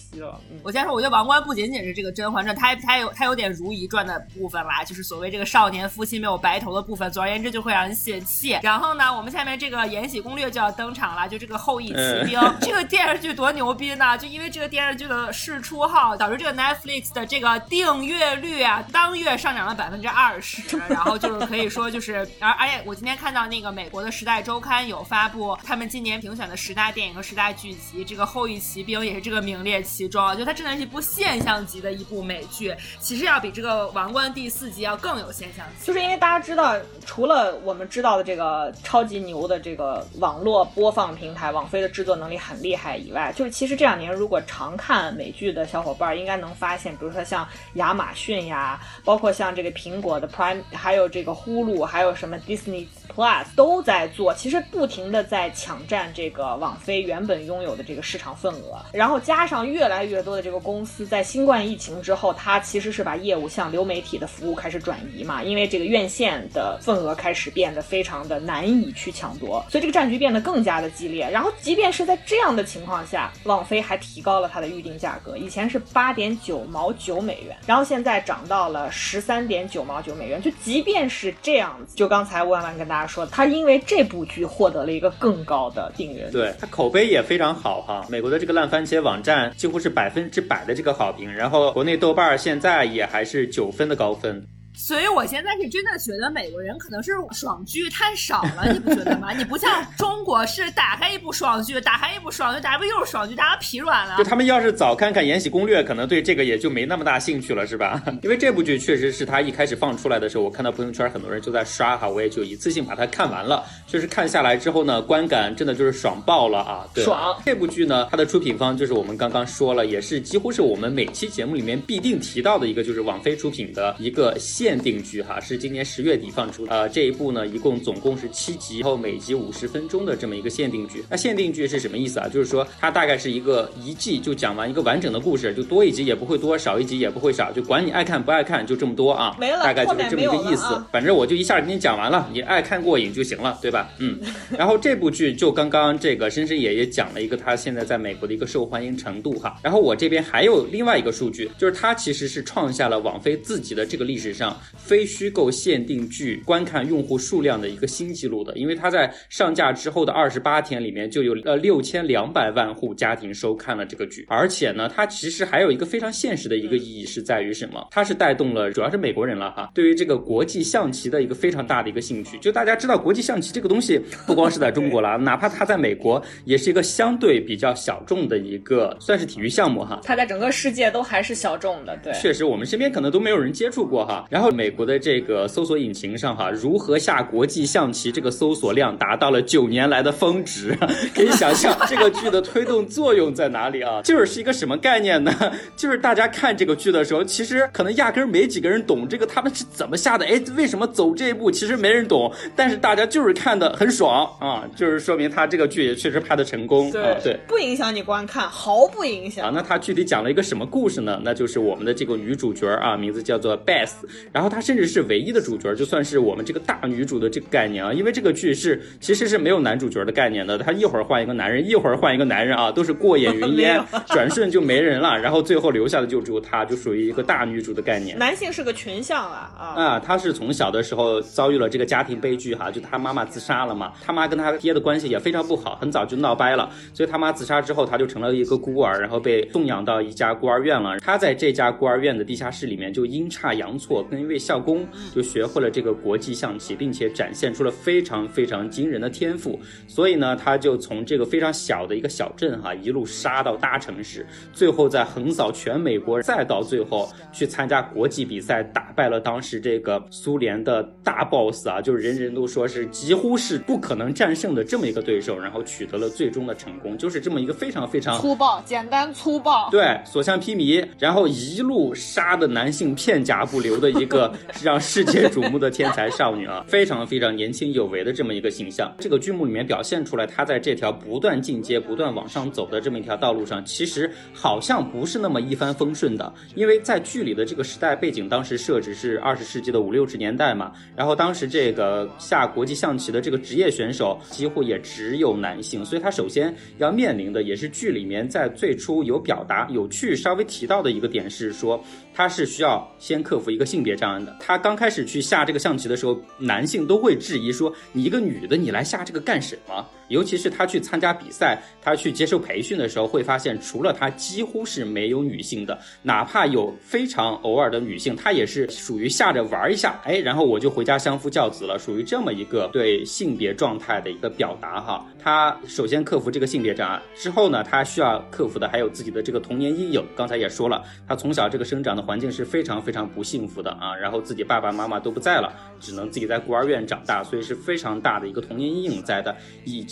我先说，我觉得王冠不仅仅是这个《甄嬛传》，它它有它有点《如懿传》的部分啦，就是所谓这个少年夫妻没有白头的部分。总而言之，就会让人泄气。然后呢，我们下面这个《延禧攻略》就要登场了，就这个《后羿骑兵》这个电视剧多牛逼呢？就因为这个电视剧的试出号，导致这个 Netflix 的这个订阅率啊，当月上涨了百分之二。十，然后就是可以说就是，而而且我今天看到那个美国的《时代周刊》有发布他们今年评选的十大电影和十大剧集，这个《后羿骑兵》也是这个名列其中。就它真的是一部现象级的一部美剧，其实要比这个《王冠》第四集要更有现象级。就是因为大家知道，除了我们知道的这个超级牛的这个网络播放平台网飞的制作能力很厉害以外，就是其实这两年如果常看美剧的小伙伴应该能发现，比如说像亚马逊呀，包括像这个苹果的。Prime 还有这个呼噜，还有什么 Disney Plus 都在做，其实不停的在抢占这个网飞原本拥有的这个市场份额，然后加上越来越多的这个公司在新冠疫情之后，它其实是把业务向流媒体的服务开始转移嘛，因为这个院线的份额开始变得非常的难以去抢夺，所以这个战局变得更加的激烈。然后即便是在这样的情况下，网飞还提高了它的预定价格，以前是八点九毛九美元，然后现在涨到了十三点九毛九。美元就即便是这样子，就刚才万万跟大家说，他因为这部剧获得了一个更高的订阅，对他口碑也非常好哈。美国的这个烂番茄网站几乎是百分之百的这个好评，然后国内豆瓣现在也还是九分的高分。所以我现在是真的觉得美国人可能是爽剧太少了，你不觉得吗？你不像中国是打开一部爽剧，打开一部爽剧，打开又是爽剧，大家疲软了。就他们要是早看看《延禧攻略》，可能对这个也就没那么大兴趣了，是吧？因为这部剧确实是他一开始放出来的时候，我看到朋友圈很多人就在刷哈，我也就一次性把它看完了。确实看下来之后呢，观感真的就是爽爆了啊！对，爽。这部剧呢，它的出品方就是我们刚刚说了，也是几乎是我们每期节目里面必定提到的一个，就是网飞出品的一个限定剧哈。是今年十月底放出，呃，这一部呢，一共总共是七集，然后每集五十分钟的这么一个限定剧。那限定剧是什么意思啊？就是说它大概是一个一季就讲完一个完整的故事，就多一集也不会多，少一集也不会少，就管你爱看不爱看，就这么多啊，没了，大概就是这么一个意思。反正我就一下给你讲完了，你爱看过瘾就行了，对吧？嗯。然后这部剧就刚刚这个深深爷爷讲了一个他现在在美国的一个受欢迎程度哈。然后我这边还有另外一个数据，就是它其实是创下了网飞自己的这个历史上非虚。构限定剧观看用户数量的一个新纪录的，因为它在上架之后的二十八天里面就有呃六千两百万户家庭收看了这个剧，而且呢，它其实还有一个非常现实的一个意义是在于什么？它是带动了主要是美国人了哈，对于这个国际象棋的一个非常大的一个兴趣。就大家知道国际象棋这个东西不光是在中国了，哪怕它在美国也是一个相对比较小众的一个算是体育项目哈。它在整个世界都还是小众的，对，确实我们身边可能都没有人接触过哈。然后美国的这个搜索引擎上哈，如何下国际象棋这个搜索量达到了九年来的峰值，可以想象这个剧的推动作用在哪里啊？就是是一个什么概念呢？就是大家看这个剧的时候，其实可能压根儿没几个人懂这个他们是怎么下的，哎，为什么走这一步？其实没人懂，但是大家就是看的很爽啊，就是说明他这个剧也确实拍的成功啊，对，不影响你观看，毫不影响啊。那他具体讲了一个什么故事呢？那就是我们的这个女主角啊，名字叫做 Beth，然后她甚至是唯一的主。主角就算是我们这个大女主的这个概念啊，因为这个剧是其实是没有男主角的概念的，他一会儿换一个男人，一会儿换一个男人啊，都是过眼云烟，转瞬就没人了，然后最后留下的就只有她，就属于一个大女主的概念。男性是个群像啊啊啊！他是从小的时候遭遇了这个家庭悲剧哈，就他妈妈自杀了嘛，他妈跟他爹的关系也非常不好，很早就闹掰了，所以他妈自杀之后，他就成了一个孤儿，然后被送养到一家孤儿院了。他在这家孤儿院的地下室里面就阴差阳错跟一位校工就学。会了这个国际象棋，并且展现出了非常非常惊人的天赋，所以呢，他就从这个非常小的一个小镇哈，一路杀到大城市，最后再横扫全美国，再到最后去参加国际比赛，打败了当时这个苏联的大 boss 啊，就是人人都说是几乎是不可能战胜的这么一个对手，然后取得了最终的成功，就是这么一个非常非常粗暴、简单、粗暴，对，所向披靡，然后一路杀的男性片甲不留的一个个是让世界。瞩目的天才少女啊，非常非常年轻有为的这么一个形象。这个剧目里面表现出来，她在这条不断进阶、不断往上走的这么一条道路上，其实好像不是那么一帆风顺的。因为在剧里的这个时代背景，当时设置是二十世纪的五六十年代嘛，然后当时这个下国际象棋的这个职业选手几乎也只有男性，所以他首先要面临的也是剧里面在最初有表达、有去稍微提到的一个点是说，他是需要先克服一个性别障碍的。他刚开始去。下这个象棋的时候，男性都会质疑说：“你一个女的，你来下这个干什么？”尤其是他去参加比赛，他去接受培训的时候，会发现除了他，几乎是没有女性的。哪怕有非常偶尔的女性，她也是属于下着玩一下，哎，然后我就回家相夫教子了，属于这么一个对性别状态的一个表达哈。他首先克服这个性别障碍之后呢，他需要克服的还有自己的这个童年阴影。刚才也说了，他从小这个生长的环境是非常非常不幸福的啊，然后自己爸爸妈妈都。不在了，只能自己在孤儿院长大，所以是非常大的一个童年阴影在的。以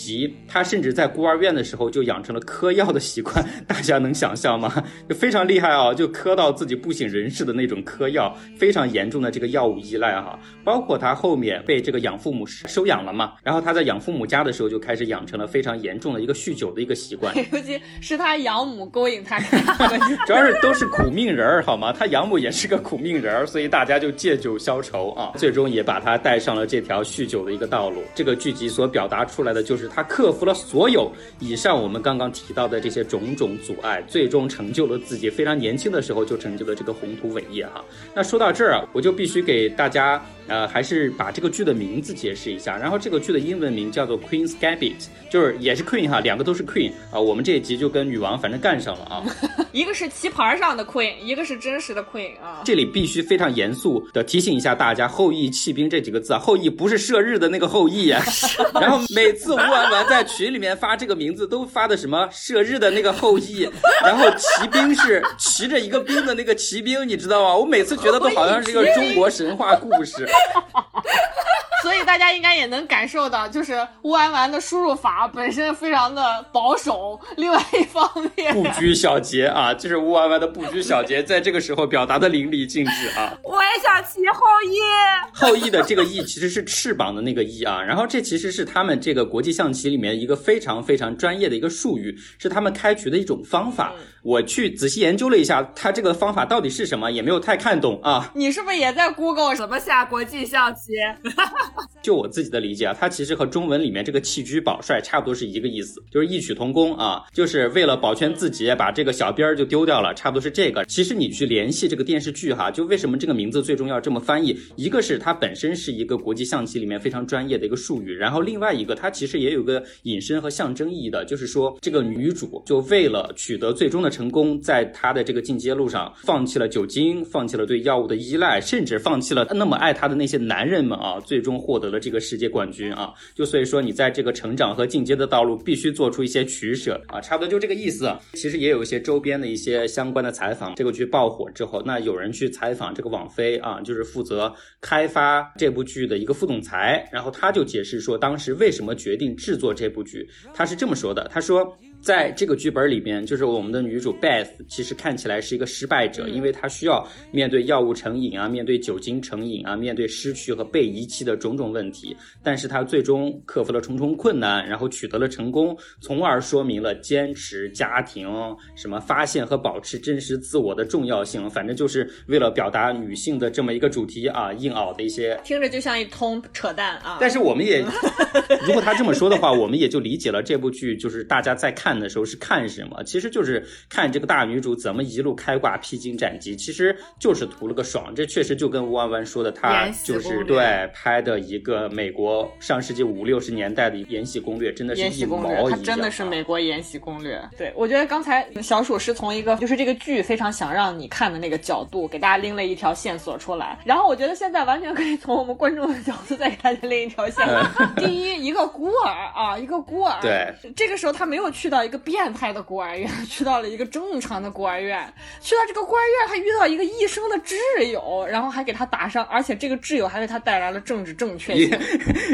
他甚至在孤儿院的时候就养成了嗑药的习惯，大家能想象吗？就非常厉害啊，就嗑到自己不省人事的那种嗑药，非常严重的这个药物依赖哈。包括他后面被这个养父母收养了嘛，然后他在养父母家的时候就开始养成了非常严重的一个酗酒的一个习惯，尤其是他养母勾引他，主要是都是苦命人儿好吗？他养母也是个苦命人儿，所以大家就借酒消愁。啊，最终也把他带上了这条酗酒的一个道路。这个剧集所表达出来的就是他克服了所有以上我们刚刚提到的这些种种阻碍，最终成就了自己非常年轻的时候就成就了这个宏图伟业哈。那说到这儿啊，我就必须给大家呃，还是把这个剧的名字解释一下。然后这个剧的英文名叫做 Queen's Gambit，就是也是 Queen 哈，两个都是 Queen 啊。我们这一集就跟女王反正干上了啊。一个是棋盘上的 Queen，一个是真实的 Queen 啊。这里必须非常严肃的提醒一下大家，“后羿弃兵”这几个字啊，后羿不是射日的那个后羿呀。然后每次吴在群里面发这个名字，都发的什么射日的那个后羿，然后骑兵是骑着一个兵的那个骑兵，你知道吗？我每次觉得都好像是一个中国神话故事。所以大家应该也能感受到，就是乌丸丸的输入法本身非常的保守。另外一方面，不拘小节啊，就是乌丸丸的不拘小节，在这个时候表达的淋漓尽致啊。我也想骑后羿。后羿的这个羿其实是翅膀的那个羿啊，然后这其实是他们这个国际象棋里面一个非常非常专业的一个术语，是他们开局的一种方法。我去仔细研究了一下，它这个方法到底是什么，也没有太看懂啊。你是不是也在 Google 怎么下国际象棋？就我自己的理解啊，它其实和中文里面这个弃车保帅差不多是一个意思，就是异曲同工啊，就是为了保全自己，把这个小兵儿就丢掉了，差不多是这个。其实你去联系这个电视剧哈，就为什么这个名字最终要这么翻译？一个是它本身是一个国际象棋里面非常专业的一个术语，然后另外一个它其实也有个引申和象征意义的，就是说这个女主就为了取得最终的。成功在她的这个进阶路上，放弃了酒精，放弃了对药物的依赖，甚至放弃了那么爱她的那些男人们啊，最终获得了这个世界冠军啊！就所以说，你在这个成长和进阶的道路，必须做出一些取舍啊，差不多就这个意思。其实也有一些周边的一些相关的采访。这个剧爆火之后，那有人去采访这个网飞啊，就是负责开发这部剧的一个副总裁，然后他就解释说，当时为什么决定制作这部剧，他是这么说的，他说。在这个剧本里边，就是我们的女主 Beth，其实看起来是一个失败者，因为她需要面对药物成瘾啊，面对酒精成瘾啊，面对失去和被遗弃的种种问题。但是她最终克服了重重困难，然后取得了成功，从而说明了坚持、家庭、什么发现和保持真实自我的重要性。反正就是为了表达女性的这么一个主题啊，硬熬的一些，听着就像一通扯淡啊。但是我们也，如果他这么说的话，我们也就理解了这部剧就是大家在看。的时候是看什么？其实就是看这个大女主怎么一路开挂、披荆斩棘，其实就是图了个爽。这确实就跟吴弯弯说的，他就是对拍的一个美国上世纪五六十年代的延禧攻略，真的是一毛一样。他真的是美国延禧攻略。对，我觉得刚才小鼠是从一个就是这个剧非常想让你看的那个角度，给大家拎了一条线索出来。然后我觉得现在完全可以从我们观众的角度再给大家拎一条线。第一，一个孤儿啊，一个孤儿。对，这个时候他没有去到。一个变态的孤儿院，去到了一个正常的孤儿院，去到这个孤儿院，他遇到一个医生的挚友，然后还给他打上，而且这个挚友还为他带来了政治正确性。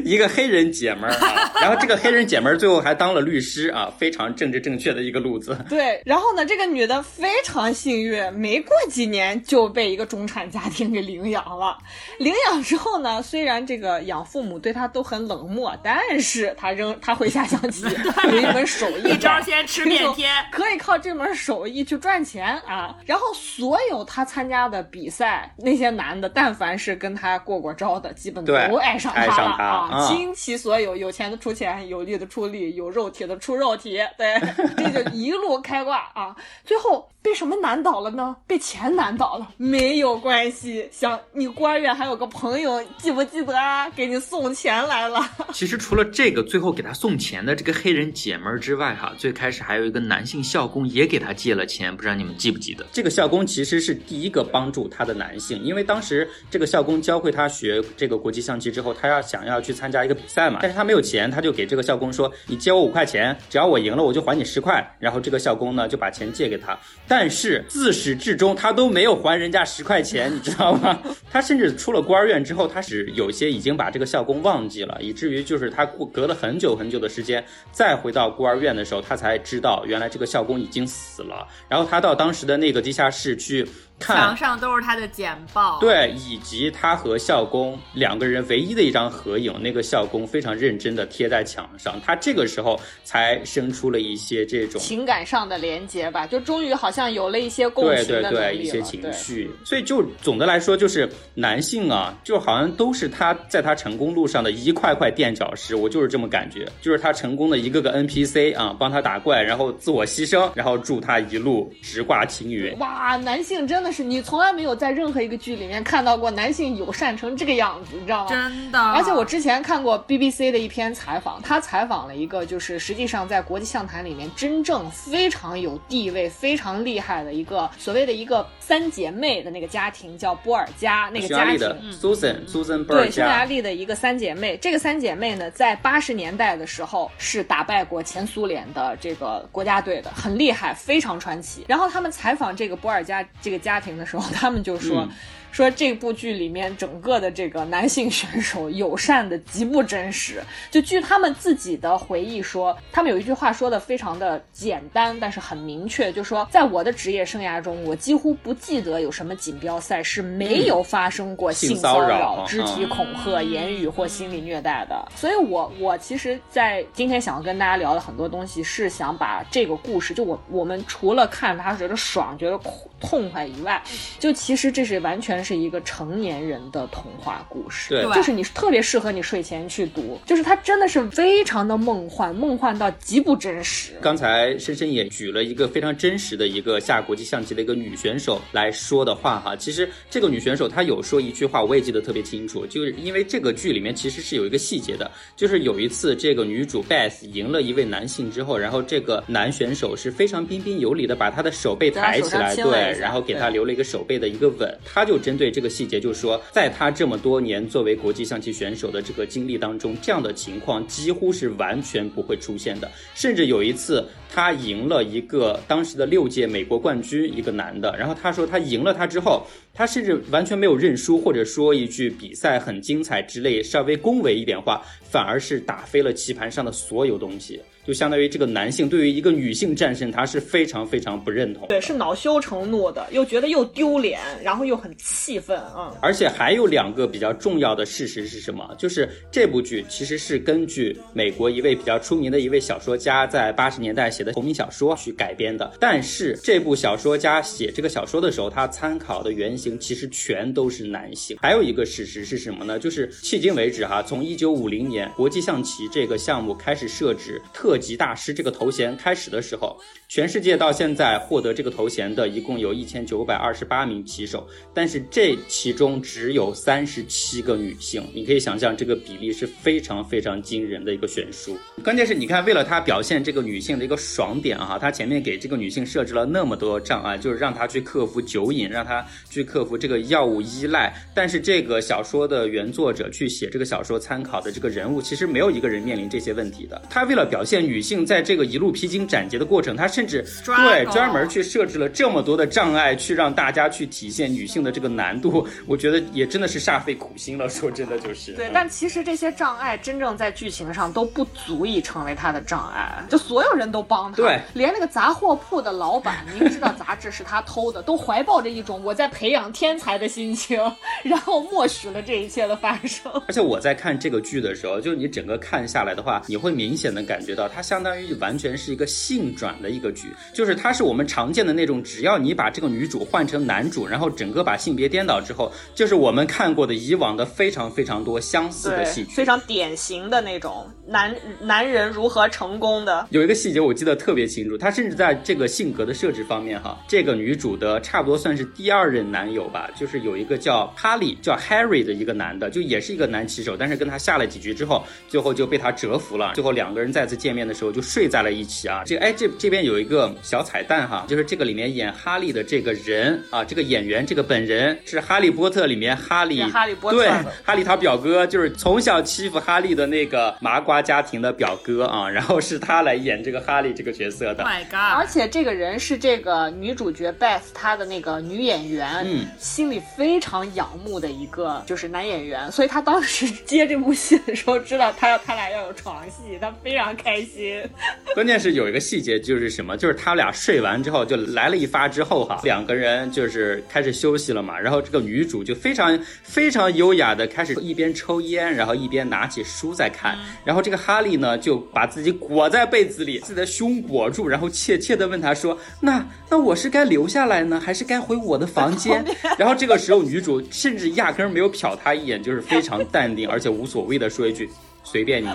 一个黑人姐们儿，然后这个黑人姐们儿最后还当了律师啊，非常政治正确的一个路子。对，然后呢，这个女的非常幸运，没过几年就被一个中产家庭给领养了。领养之后呢，虽然这个养父母对她都很冷漠，但是她仍她会下象棋，有一门手艺。先吃面天，可以靠这门手艺去赚钱啊！然后所有他参加的比赛，那些男的，但凡是跟他过过招的，基本都爱上他了啊！倾其所有，有钱的出钱，有力的出力，有肉体的出肉体，对，这就一路开挂啊！最后。被什么难倒了呢？被钱难倒了，没有关系。想你孤儿院还有个朋友，记不记得啊？给你送钱来了。其实除了这个最后给他送钱的这个黑人姐们儿之外，哈，最最开始还有一个男性校工也给他借了钱，不知道你们记不记得？这个校工其实是第一个帮助他的男性，因为当时这个校工教会他学这个国际象棋之后，他要想要去参加一个比赛嘛，但是他没有钱，他就给这个校工说：“你借我五块钱，只要我赢了，我就还你十块。”然后这个校工呢就把钱借给他。但是自始至终他都没有还人家十块钱，你知道吗？他甚至出了孤儿院之后，他是有些已经把这个校工忘记了，以至于就是他过隔了很久很久的时间，再回到孤儿院的时候，他才知道原来这个校工已经死了。然后他到当时的那个地下室去。看墙上都是他的简报。，对，以及他和校工两个人唯一的一张合影，那个校工非常认真的贴在墙上，他这个时候才生出了一些这种。情感上的连接吧，就终于好像有了一些共对情的能对对，力了。一些情绪，所以就总的来说，就是男性啊，就好像都是他在他成功路上的一块块垫脚石，我就是这么感觉，就是他成功的一个个 NPC 啊，帮他打怪，然后自我牺牲，然后祝他一路直挂青云。哇，男性真的是你从来没有在任何一个剧里面看到过男性友善成这个样子，你知道吗？真的。而且我之前看过 BBC 的一篇采访，他采访了一个就是实际上在国际象坛里面真正非常有地位、非常厉害的一个所谓的一个三姐妹的那个家庭，叫波尔加那个家庭匈牙利的。Susan Susan 贝尔对，匈牙，利的一个三姐妹，这个三姐妹呢，在八十年代的时候是打败过前苏联的这个国家队的，很厉害，非常传奇。然后他们采访这个波尔加这个家家庭的时候，他们就说。嗯说这部剧里面整个的这个男性选手友善的极不真实，就据他们自己的回忆说，他们有一句话说的非常的简单，但是很明确，就说在我的职业生涯中，我几乎不记得有什么锦标赛是没有发生过性性骚扰扰、肢体嗯恐吓、言语或心理虐待的。所以我我其实，在今天想要跟大家聊的很多东西，是想把这个故事，就我我们除了看他觉得爽、觉得痛快以外，就其实这是完全是一个成年人的童话故事。对对就是你特别适合你睡前去读，就是它真的是非常的梦幻，梦幻到极不真实。刚才深深也举了一个非常真实的一个下国际象棋的一个女选手来说的话哈，其实这个女选手她有说一句话，我也记得特别清楚，就是因为这个剧里面其实是有一个细节的，就是有一次这个女主 Beth 赢了一位男性之后，然后这个男选手是非常彬彬有礼的把他的手背抬起来，对，然后给他留了一个手背的一个吻，他就针对这个细节就是说，在他这么多年作为国际象棋选手的这个经历当中，这样的情况几乎是完全不会出现的。甚至有一次，他赢了一个当时的六届美国冠军，一个男的，然后他说他赢了他之后，他甚至完全没有认输，或者说一句比赛很精彩之类稍微恭维一点话，反而是打飞了棋盘上的所有东西。就相当于这个男性对于一个女性战胜他是非常非常不认同。对，是恼羞成怒的，又觉得又丢脸，然后又很气愤啊。而且还有两个比较重要的事实是什么？就是这部剧其实是根据美国一位比较出名的一位小说家在八十年代写的同名小说去改编的。但是这部小说家写这个小说的时候，他参考的原型其实全都是男性。还有一个事实是什么呢？就是迄今为止哈，从一九五零年国际象棋这个项目开始设置特特级大师这个头衔开始的时候，全世界到现在获得这个头衔的一共有一千九百二十八名棋手，但是这其中只有三十七个女性，你可以想象这个比例是非常非常惊人的一个悬殊。关键是你看，为了他表现这个女性的一个爽点啊，他前面给这个女性设置了那么多障碍，就是让她去克服酒瘾，让她去克服这个药物依赖。但是这个小说的原作者去写这个小说参考的这个人物，其实没有一个人面临这些问题的。他为了表现女性在这个一路披荆斩棘的过程，她甚至对专门去设置了这么多的障碍，去让大家去体现女性的这个难度。我觉得也真的是煞费苦心了。说真的，就是对，嗯但其实这些障碍真正在剧情上都不足以成为她的障碍，就所有人都帮她，对连那个杂货铺的老板明知道杂志是他偷的，都怀抱着一种我在培养天才的心情，然后默许了这一切的发生。而且我在看这个剧的时候，就是你整个看下来的话，你会明显的感觉到它相当于完全是一个性转的一个剧，就是它是我们常见的那种，只要你把这个女主换成男主，然后整个把性别颠倒之后，就是我们看过的以往的非常非常多相似的戏剧。非常典型的那种男男人如何成功的。有一个细节我记得特别清楚，他甚至在这个性格的设置方面哈，这个女主的差不多算是第二任男友吧，就是有一个叫哈利叫 Harry 的一个男的，就也是一个男棋手，但是跟他下了几局之后，最后就被他折服了，最后两个人再次见面的时候就睡在了一起啊。这哎这这边有一个小彩蛋哈，就是这个里面演哈利的这个人啊，这个演员这个本人是哈利波特里面哈利哈利波特对哈利他表哥就是从小欺负哈利的那个麻瓜家庭的表哥啊，然后是他来演这个哈利这个角色的。Oh my god！而且这个人是这个女主角 Beth 她的那个女演员，嗯心里非常仰慕的一个就是男演员，所以他当时接这部戏的时候，知道他要他俩要有床戏，他非常开心。关键是有一个细节，就是什么？就是他俩睡完之后，就来了一发之后哈，两个人就是开始休息了嘛。然后这个女主就非常非常优雅的开始一边抽烟，然后一边拿起书在看。然后这个哈利呢，就把自己裹在被子里，自己的胸裹住，然后怯怯的问他说：“那那我是该留下来呢，还是该回我的房间？”然后这个时候，女主甚至压根儿没有瞟他一眼，就是非常淡定而且无所谓的说一句。随便你，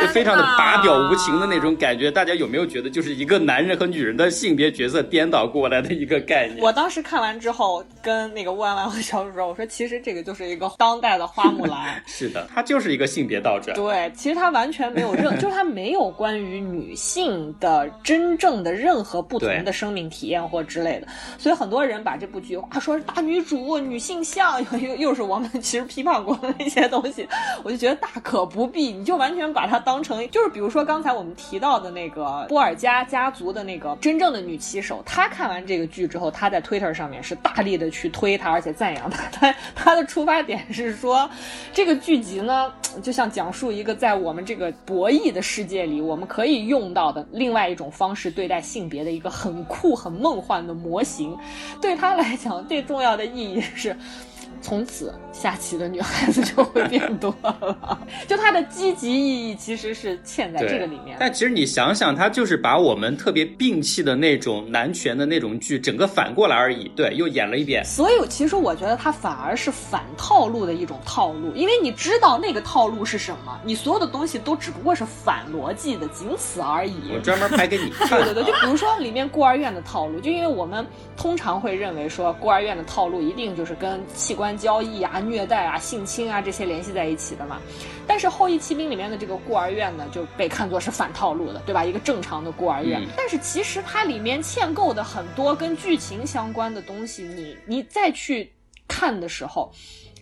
就非常的哪拔屌无情的那种感觉。大家有没有觉得，就是一个男人和女人的性别角色颠倒过来的一个概念？我当时看完之后，跟那个万万和小主说：“我说其实这个就是一个当代的花木兰。”是的，它就是一个性别倒转。对，其实它完全没有任，就是它没有关于女性的真正的任何不同的生命体验或之类的，所以很多人把这部剧啊说是大女主、女性向，又又又是我们其实批判过的那些东西，我就觉得大可不必，你就完全把它当成就是比如说刚才我们提到的那个波尔加家族的那个真正的女棋手，她看完这个剧之后，她在 Twitter 上面是大力的去推她，而且赞扬她，她 她的出发点是说这个剧集呢，就像讲述一个在我们这个博弈的世界里，我们可以用到的另外一种方式对待性别的一个很酷、很梦幻的模型。对她来讲，最重要的意义是。从此，下棋的女孩子就会变多了。就它的积极意义其实是嵌在这个里面。但其实你想想，它就是把我们特别摒弃的那种男权的那种剧，整个反过来而已。对，又演了一遍。所以，其实我觉得它反而是反套路的一种套路，因为你知道那个套路是什么，你所有的东西都只不过是反逻辑的，仅此而已。我专门拍给你看。对 对对，就比如说里面孤儿院的套路，就因为我们通常会认为说孤儿院的套路一定就是跟器官交易啊、虐待啊、性侵啊这些联系在一起的嘛。但是《后羿骑兵》里面的这个孤儿院呢，就被看作是反套路的，对吧？一个正常的孤儿院。嗯但是其实它里面嵌构的很多跟剧情相关的东西，你你再去看的时候。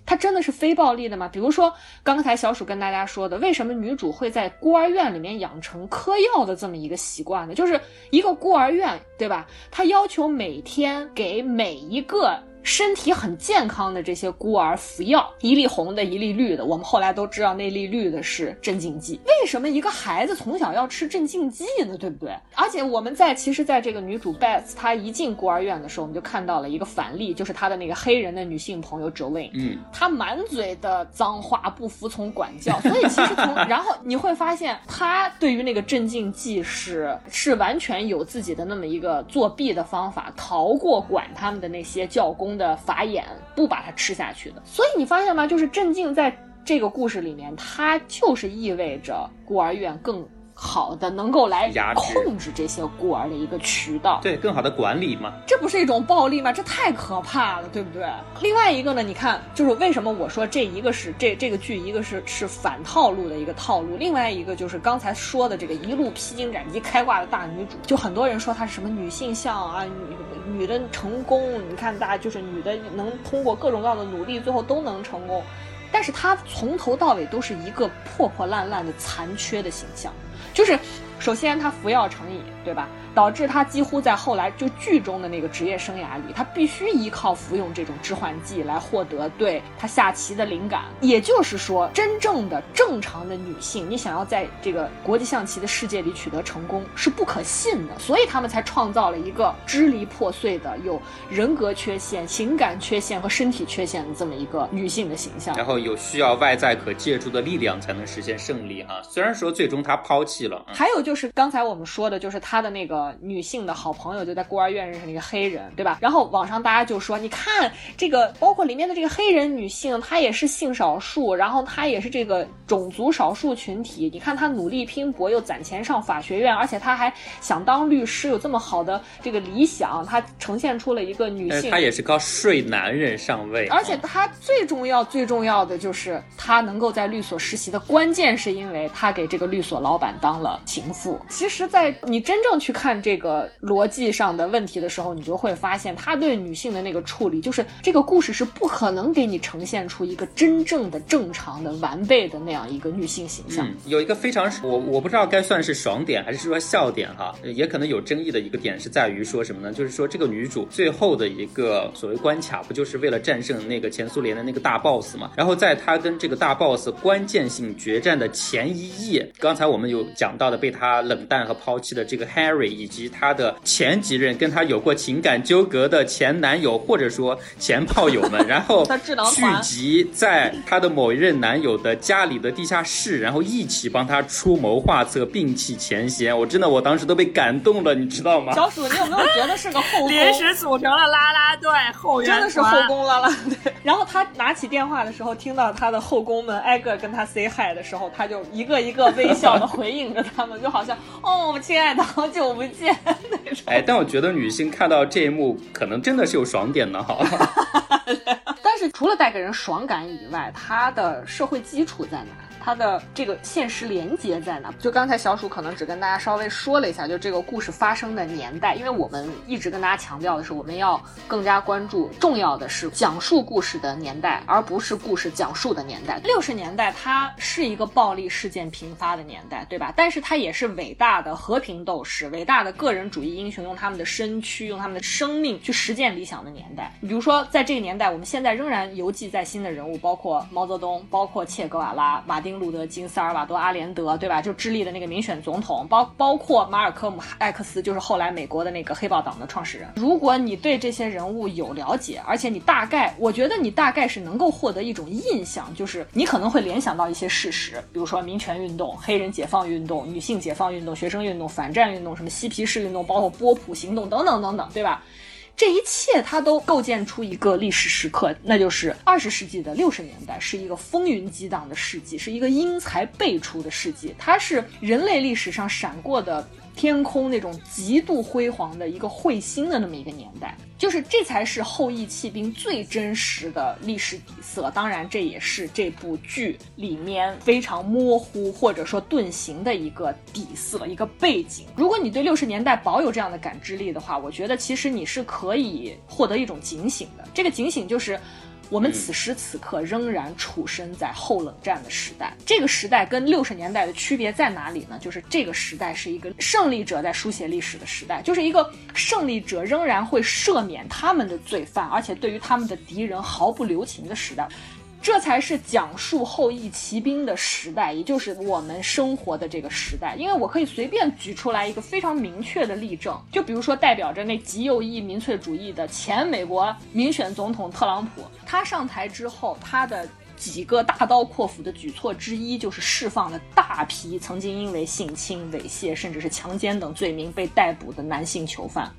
它真的是非暴力的吗？比如说刚才小鼠跟大家说的，为什么女主会在孤儿院里面养成嗑药的这么一个习惯呢？就是一个孤儿院，对吧？它要求每天给每一个身体很健康的这些孤儿服药，一粒红的，一粒绿的。我们后来都知道那粒绿的是镇静剂。为什么一个孩子从小要吃镇静剂呢？对不对？而且我们在其实，在这个女主 Beth 她一进孤儿院的时候，我们就看到了一个反例，就是她的那个黑人的女性朋友 Jolene。嗯，她满嘴的脏话，不服从管教，所以其实从然后你会发现，她对于那个镇静剂是是完全有自己的那么一个作弊的方法，逃过管他们的那些教工的法眼，不把它吃下去的。所以你发现吗？就是镇静在这个故事里面，它就是意味着孤儿院更。好的，能够来控制这些孤儿的一个渠道，对，更好的管理嘛。这不是一种暴力吗？这太可怕了，对不对？另外一个呢，你看，就是为什么我说这一个是这这个剧，一个是是反套路的一个套路，另外一个就是刚才说的这个一路披荆斩棘开挂的大女主，就很多人说她是什么女性向啊，女女的成功，你看大家就是女的能通过各种各样的努力，最后都能成功，但是她从头到尾都是一个破破烂烂的残缺的形象，就是首先她服药成瘾，对吧？导致她几乎在后来就剧中的那个职业生涯里，她必须依靠服用这种致幻剂来获得对她下棋的灵感。也就是说，真正的正常的女性，你想要在这个国际象棋的世界里取得成功是不可信的，所以他们才创造了一个支离破碎的、有人格缺陷、情感缺陷和身体缺陷的这么一个女性的形象。然后有需要外在可借助的力量才能实现胜利哈。虽然说最终他抛弃了，嗯还有就是刚才我们说的，就是他的那个女性的好朋友，就在孤儿院认识那个黑人，对吧？然后网上大家就说，你看这个，包括里面的这个黑人女性，她也是性少数，然后她也是这个种族少数群体。你看她努力拼搏，又攒钱上法学院，而且她还想当律师，有这么好的这个理想，她呈现出了一个女性但是他。也是靠睡男人上位，而且她最重要、最重要的就是她能够在律所实习的关键，是因为她给这个律所老板板当了情妇。其实，在你真正去看这个逻辑上的问题的时候，你就会发现他对女性的那个处理，就是这个故事是不可能给你呈现出一个真正的正常的完备的那样一个女性形象。有一个非常我我不知道该算是爽点还是说笑点哈，也可能有争议的一个点是在于说什么呢？就是说这个女主最后的一个所谓关卡，不就是为了战胜那个前苏联的那个大 boss 嘛？然后在她跟这个大 boss 关键性决战的前一夜，刚才我们有讲到的被他冷淡和抛弃的这个 Harry，以及他的前几任跟他有过情感纠葛的前男友或者说前炮友们，然后聚集在他的某一任男友的家里的地下室，然后一起帮他出谋划策，摒弃前嫌。我真的我当时都被感动了，你知道吗？小鼠，你有没有觉得是个后宫？临时组成了啦啦队后援真的是后宫啦啦队。然后他拿起电话的时候，听到他的后宫们挨个跟他 say hi 的时候，他就一个一个微笑的回应着他们，就好像哦，亲爱的，好久不见 那种。哎，但我觉得女性看到这一幕，可能真的是有爽点的哈。但是除了带给人爽感以外，它的社会基础在哪？它的这个现实连接在哪？就刚才小鼠可能只跟大家稍微说了一下，就这个故事发生的年代，因为我们一直跟大家强调的是，我们要更加关注重要的是讲述故事的年代，而不是故事讲述的年代。六十年代它是一个暴力事件频发的年代，对吧？但是它也是伟大的和平斗士、伟大的个人主义英雄用他们的身躯、用他们的生命去实践理想的年代。比如说，在这个年代，我们现在仍然犹记在心的人物，包括毛泽东，包括切格瓦拉、马丁。路德金、萨尔瓦多·阿连德，对吧？就智利的那个民选总统，包包括马尔科姆·艾克斯，就是后来美国的那个黑豹党的创始人。如果你对这些人物有了解，而且你大概，我觉得你大概是能够获得一种印象，就是你可能会联想到一些事实，比如说民权运动、黑人解放运动、女性解放运动、学生运动、反战运动、什么嬉皮士运动，包括波普行动等等等等，对吧？这一切，它都构建出一个历史时刻，那就是二十世纪的六十年代，是一个风云激荡的世纪，是一个英才辈出的世纪，它是人类历史上闪过的。天空那种极度辉煌的一个彗星的那么一个年代，就是这才是后羿弃兵最真实的历史底色。当然，这也是这部剧里面非常模糊或者说遁形的一个底色、一个背景。如果你对六十年代保有这样的感知力的话，我觉得其实你是可以获得一种警醒的。这个警醒就是。我们此时此刻仍然处身在后冷战的时代，这个时代跟六十年代的区别在哪里呢？就是这个时代是一个胜利者在书写历史的时代，就是一个胜利者仍然会赦免他们的罪犯，而且对于他们的敌人毫不留情的时代。这才是讲述后羿骑兵的时代，也就是我们生活的这个时代。因为我可以随便举出来一个非常明确的例证，就比如说代表着那极右翼民粹主义的前美国民选总统特朗普，他上台之后，他的几个大刀阔斧的举措之一就是释放了大批曾经因为性侵、猥亵甚至是强奸等罪名被逮捕的男性囚犯。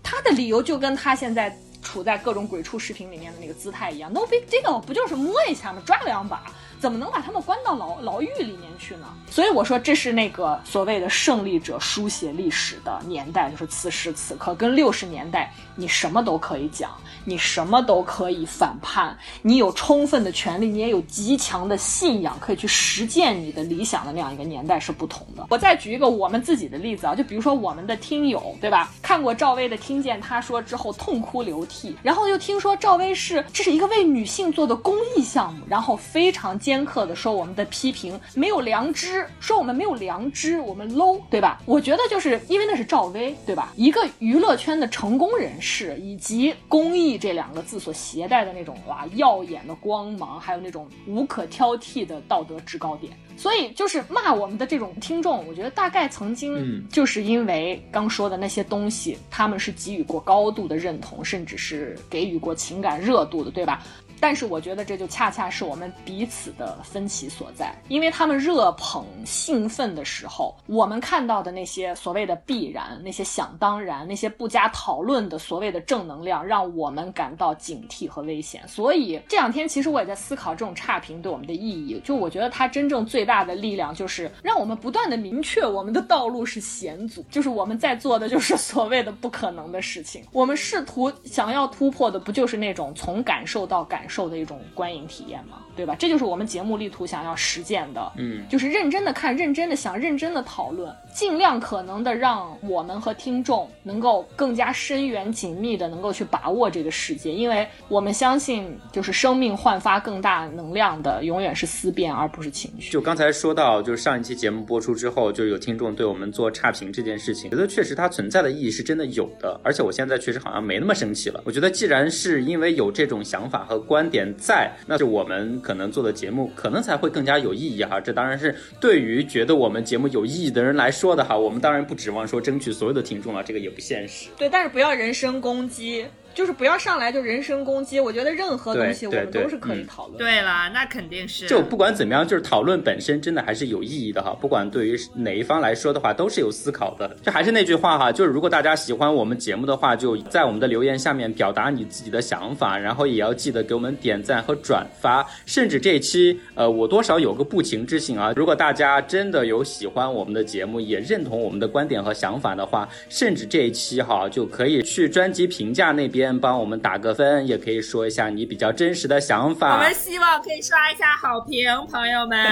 他的理由就跟他现在。处在各种鬼畜视频里面的那个姿态一样，No big deal，不就是摸一下吗？抓两把。怎么能把他们关到牢牢狱里面去呢？所以我说这是那个所谓的胜利者书写历史的年代，就是此时此刻，跟六十年代你什么都可以讲，你什么都可以反叛，你有充分的权利，你也有极强的信仰，可以去实践你的理想的那样一个年代是不同的。我再举一个我们自己的例子啊，就比如说我们的听友，对吧？看过赵薇的《听见他说》之后痛哭流涕，然后又听说赵薇是这是一个为女性做的公益项目，然后非常。尖刻的说我们的批评没有良知，说我们没有良知，我们 low，对吧？我觉得就是因为那是赵薇，对吧？一个娱乐圈的成功人士，以及公益这两个字所携带的那种哇耀眼的光芒，还有那种无可挑剔的道德制高点。所以就是骂我们的这种听众，我觉得大概曾经就是因为刚说的那些东西，他们是给予过高度的认同，甚至是给予过情感热度的，对吧？但是我觉得这就恰恰是我们彼此的分歧所在，因为他们热捧兴奋的时候，我们看到的那些所谓的必然、那些想当然、那些不加讨论的所谓的正能量，让我们感到警惕和危险。所以这两天其实我也在思考这种差评对我们的意义。就我觉得它真正最大的力量就是让我们不断的明确我们的道路是险阻，就是我们在做的就是所谓的不可能的事情。我们试图想要突破的不就是那种从感受到感。受的一种观影体验嘛，对吧？这就是我们节目力图想要实践的，嗯，就是认真的看，认真的想，认真的讨论，尽量可能的让我们和听众能够更加深远、紧密的能够去把握这个世界，因为我们相信，就是生命焕发更大能量的，永远是思辨而不是情绪。就刚才说到，就是上一期节目播出之后，就有听众对我们做差评这件事情，觉得确实它存在的意义是真的有的，而且我现在确实好像没那么生气了。我觉得既然是因为有这种想法和观观点在，那就我们可能做的节目可能才会更加有意义哈。这当然是对于觉得我们节目有意义的人来说的哈。我们当然不指望说争取所有的听众了，这个也不现实。对，但是不要人身攻击。就是不要上来就人身攻击，我觉得任何东西我们都是可以讨论。对了，那肯定是。就不管怎么样，就是讨论本身真的还是有意义的哈。不管对于哪一方来说的话，都是有思考的。就还是那句话哈，就是如果大家喜欢我们节目的话，就在我们的留言下面表达你自己的想法，然后也要记得给我们点赞和转发。甚至这一期，呃，我多少有个不情之请啊。如果大家真的有喜欢我们的节目，也认同我们的观点和想法的话，甚至这一期哈就可以去专辑评价那边帮我们打个分，也可以说一下你比较真实的想法。我们希望可以刷一下好评，朋友们，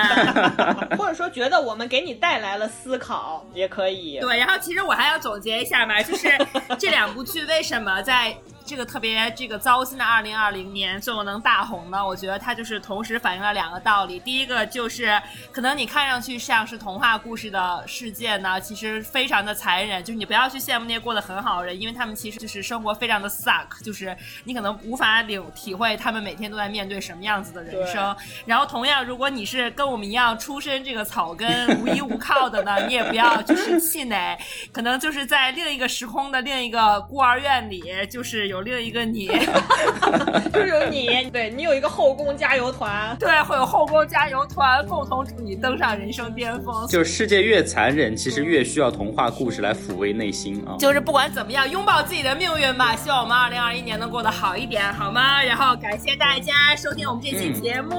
或者说觉得我们给你带来了思考，也可以。对，然后其实我还要总结一下嘛，就是这两部剧为什么在。这个特别这个糟心的二零二零年最后能大红呢？我觉得它就是同时反映了两个道理。第一个就是可能你看上去像是童话故事的世界呢，其实非常的残忍。就是你不要去羡慕那些过得很好的人，因为他们其实就是生活非常的 suck，就是你可能无法领体会他们每天都在面对什么样子的人生。然后同样，如果你是跟我们一样出身这个草根无依无靠的呢，你也不要就是气馁，可能就是在另一个时空的另一个孤儿院里，就是有。有另一个你，就是有你，对你有一个后宫加油团，对，会有后宫加油团共同助你登上人生巅峰。就是世界越残忍，其实越需要童话故事来抚慰内心啊。就是不管怎么样，拥抱自己的命运吧。希望我们二零二一年能过得好一点，好吗？然后感谢大家收听我们这期节目，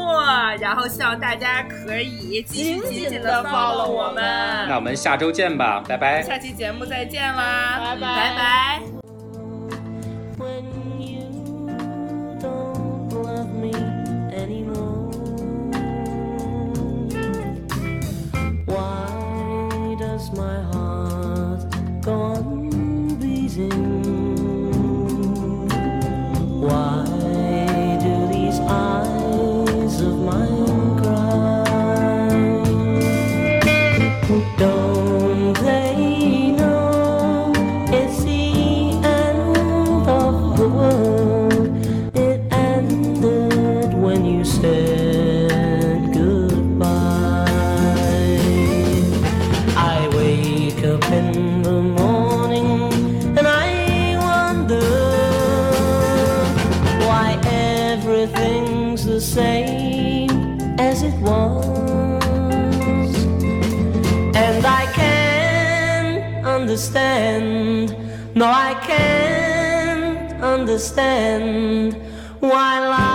然后希望大家可以紧紧的 follow 我们。那我们下周见吧，拜拜。下期节目再见啦，拜拜拜拜。you. Understand why life.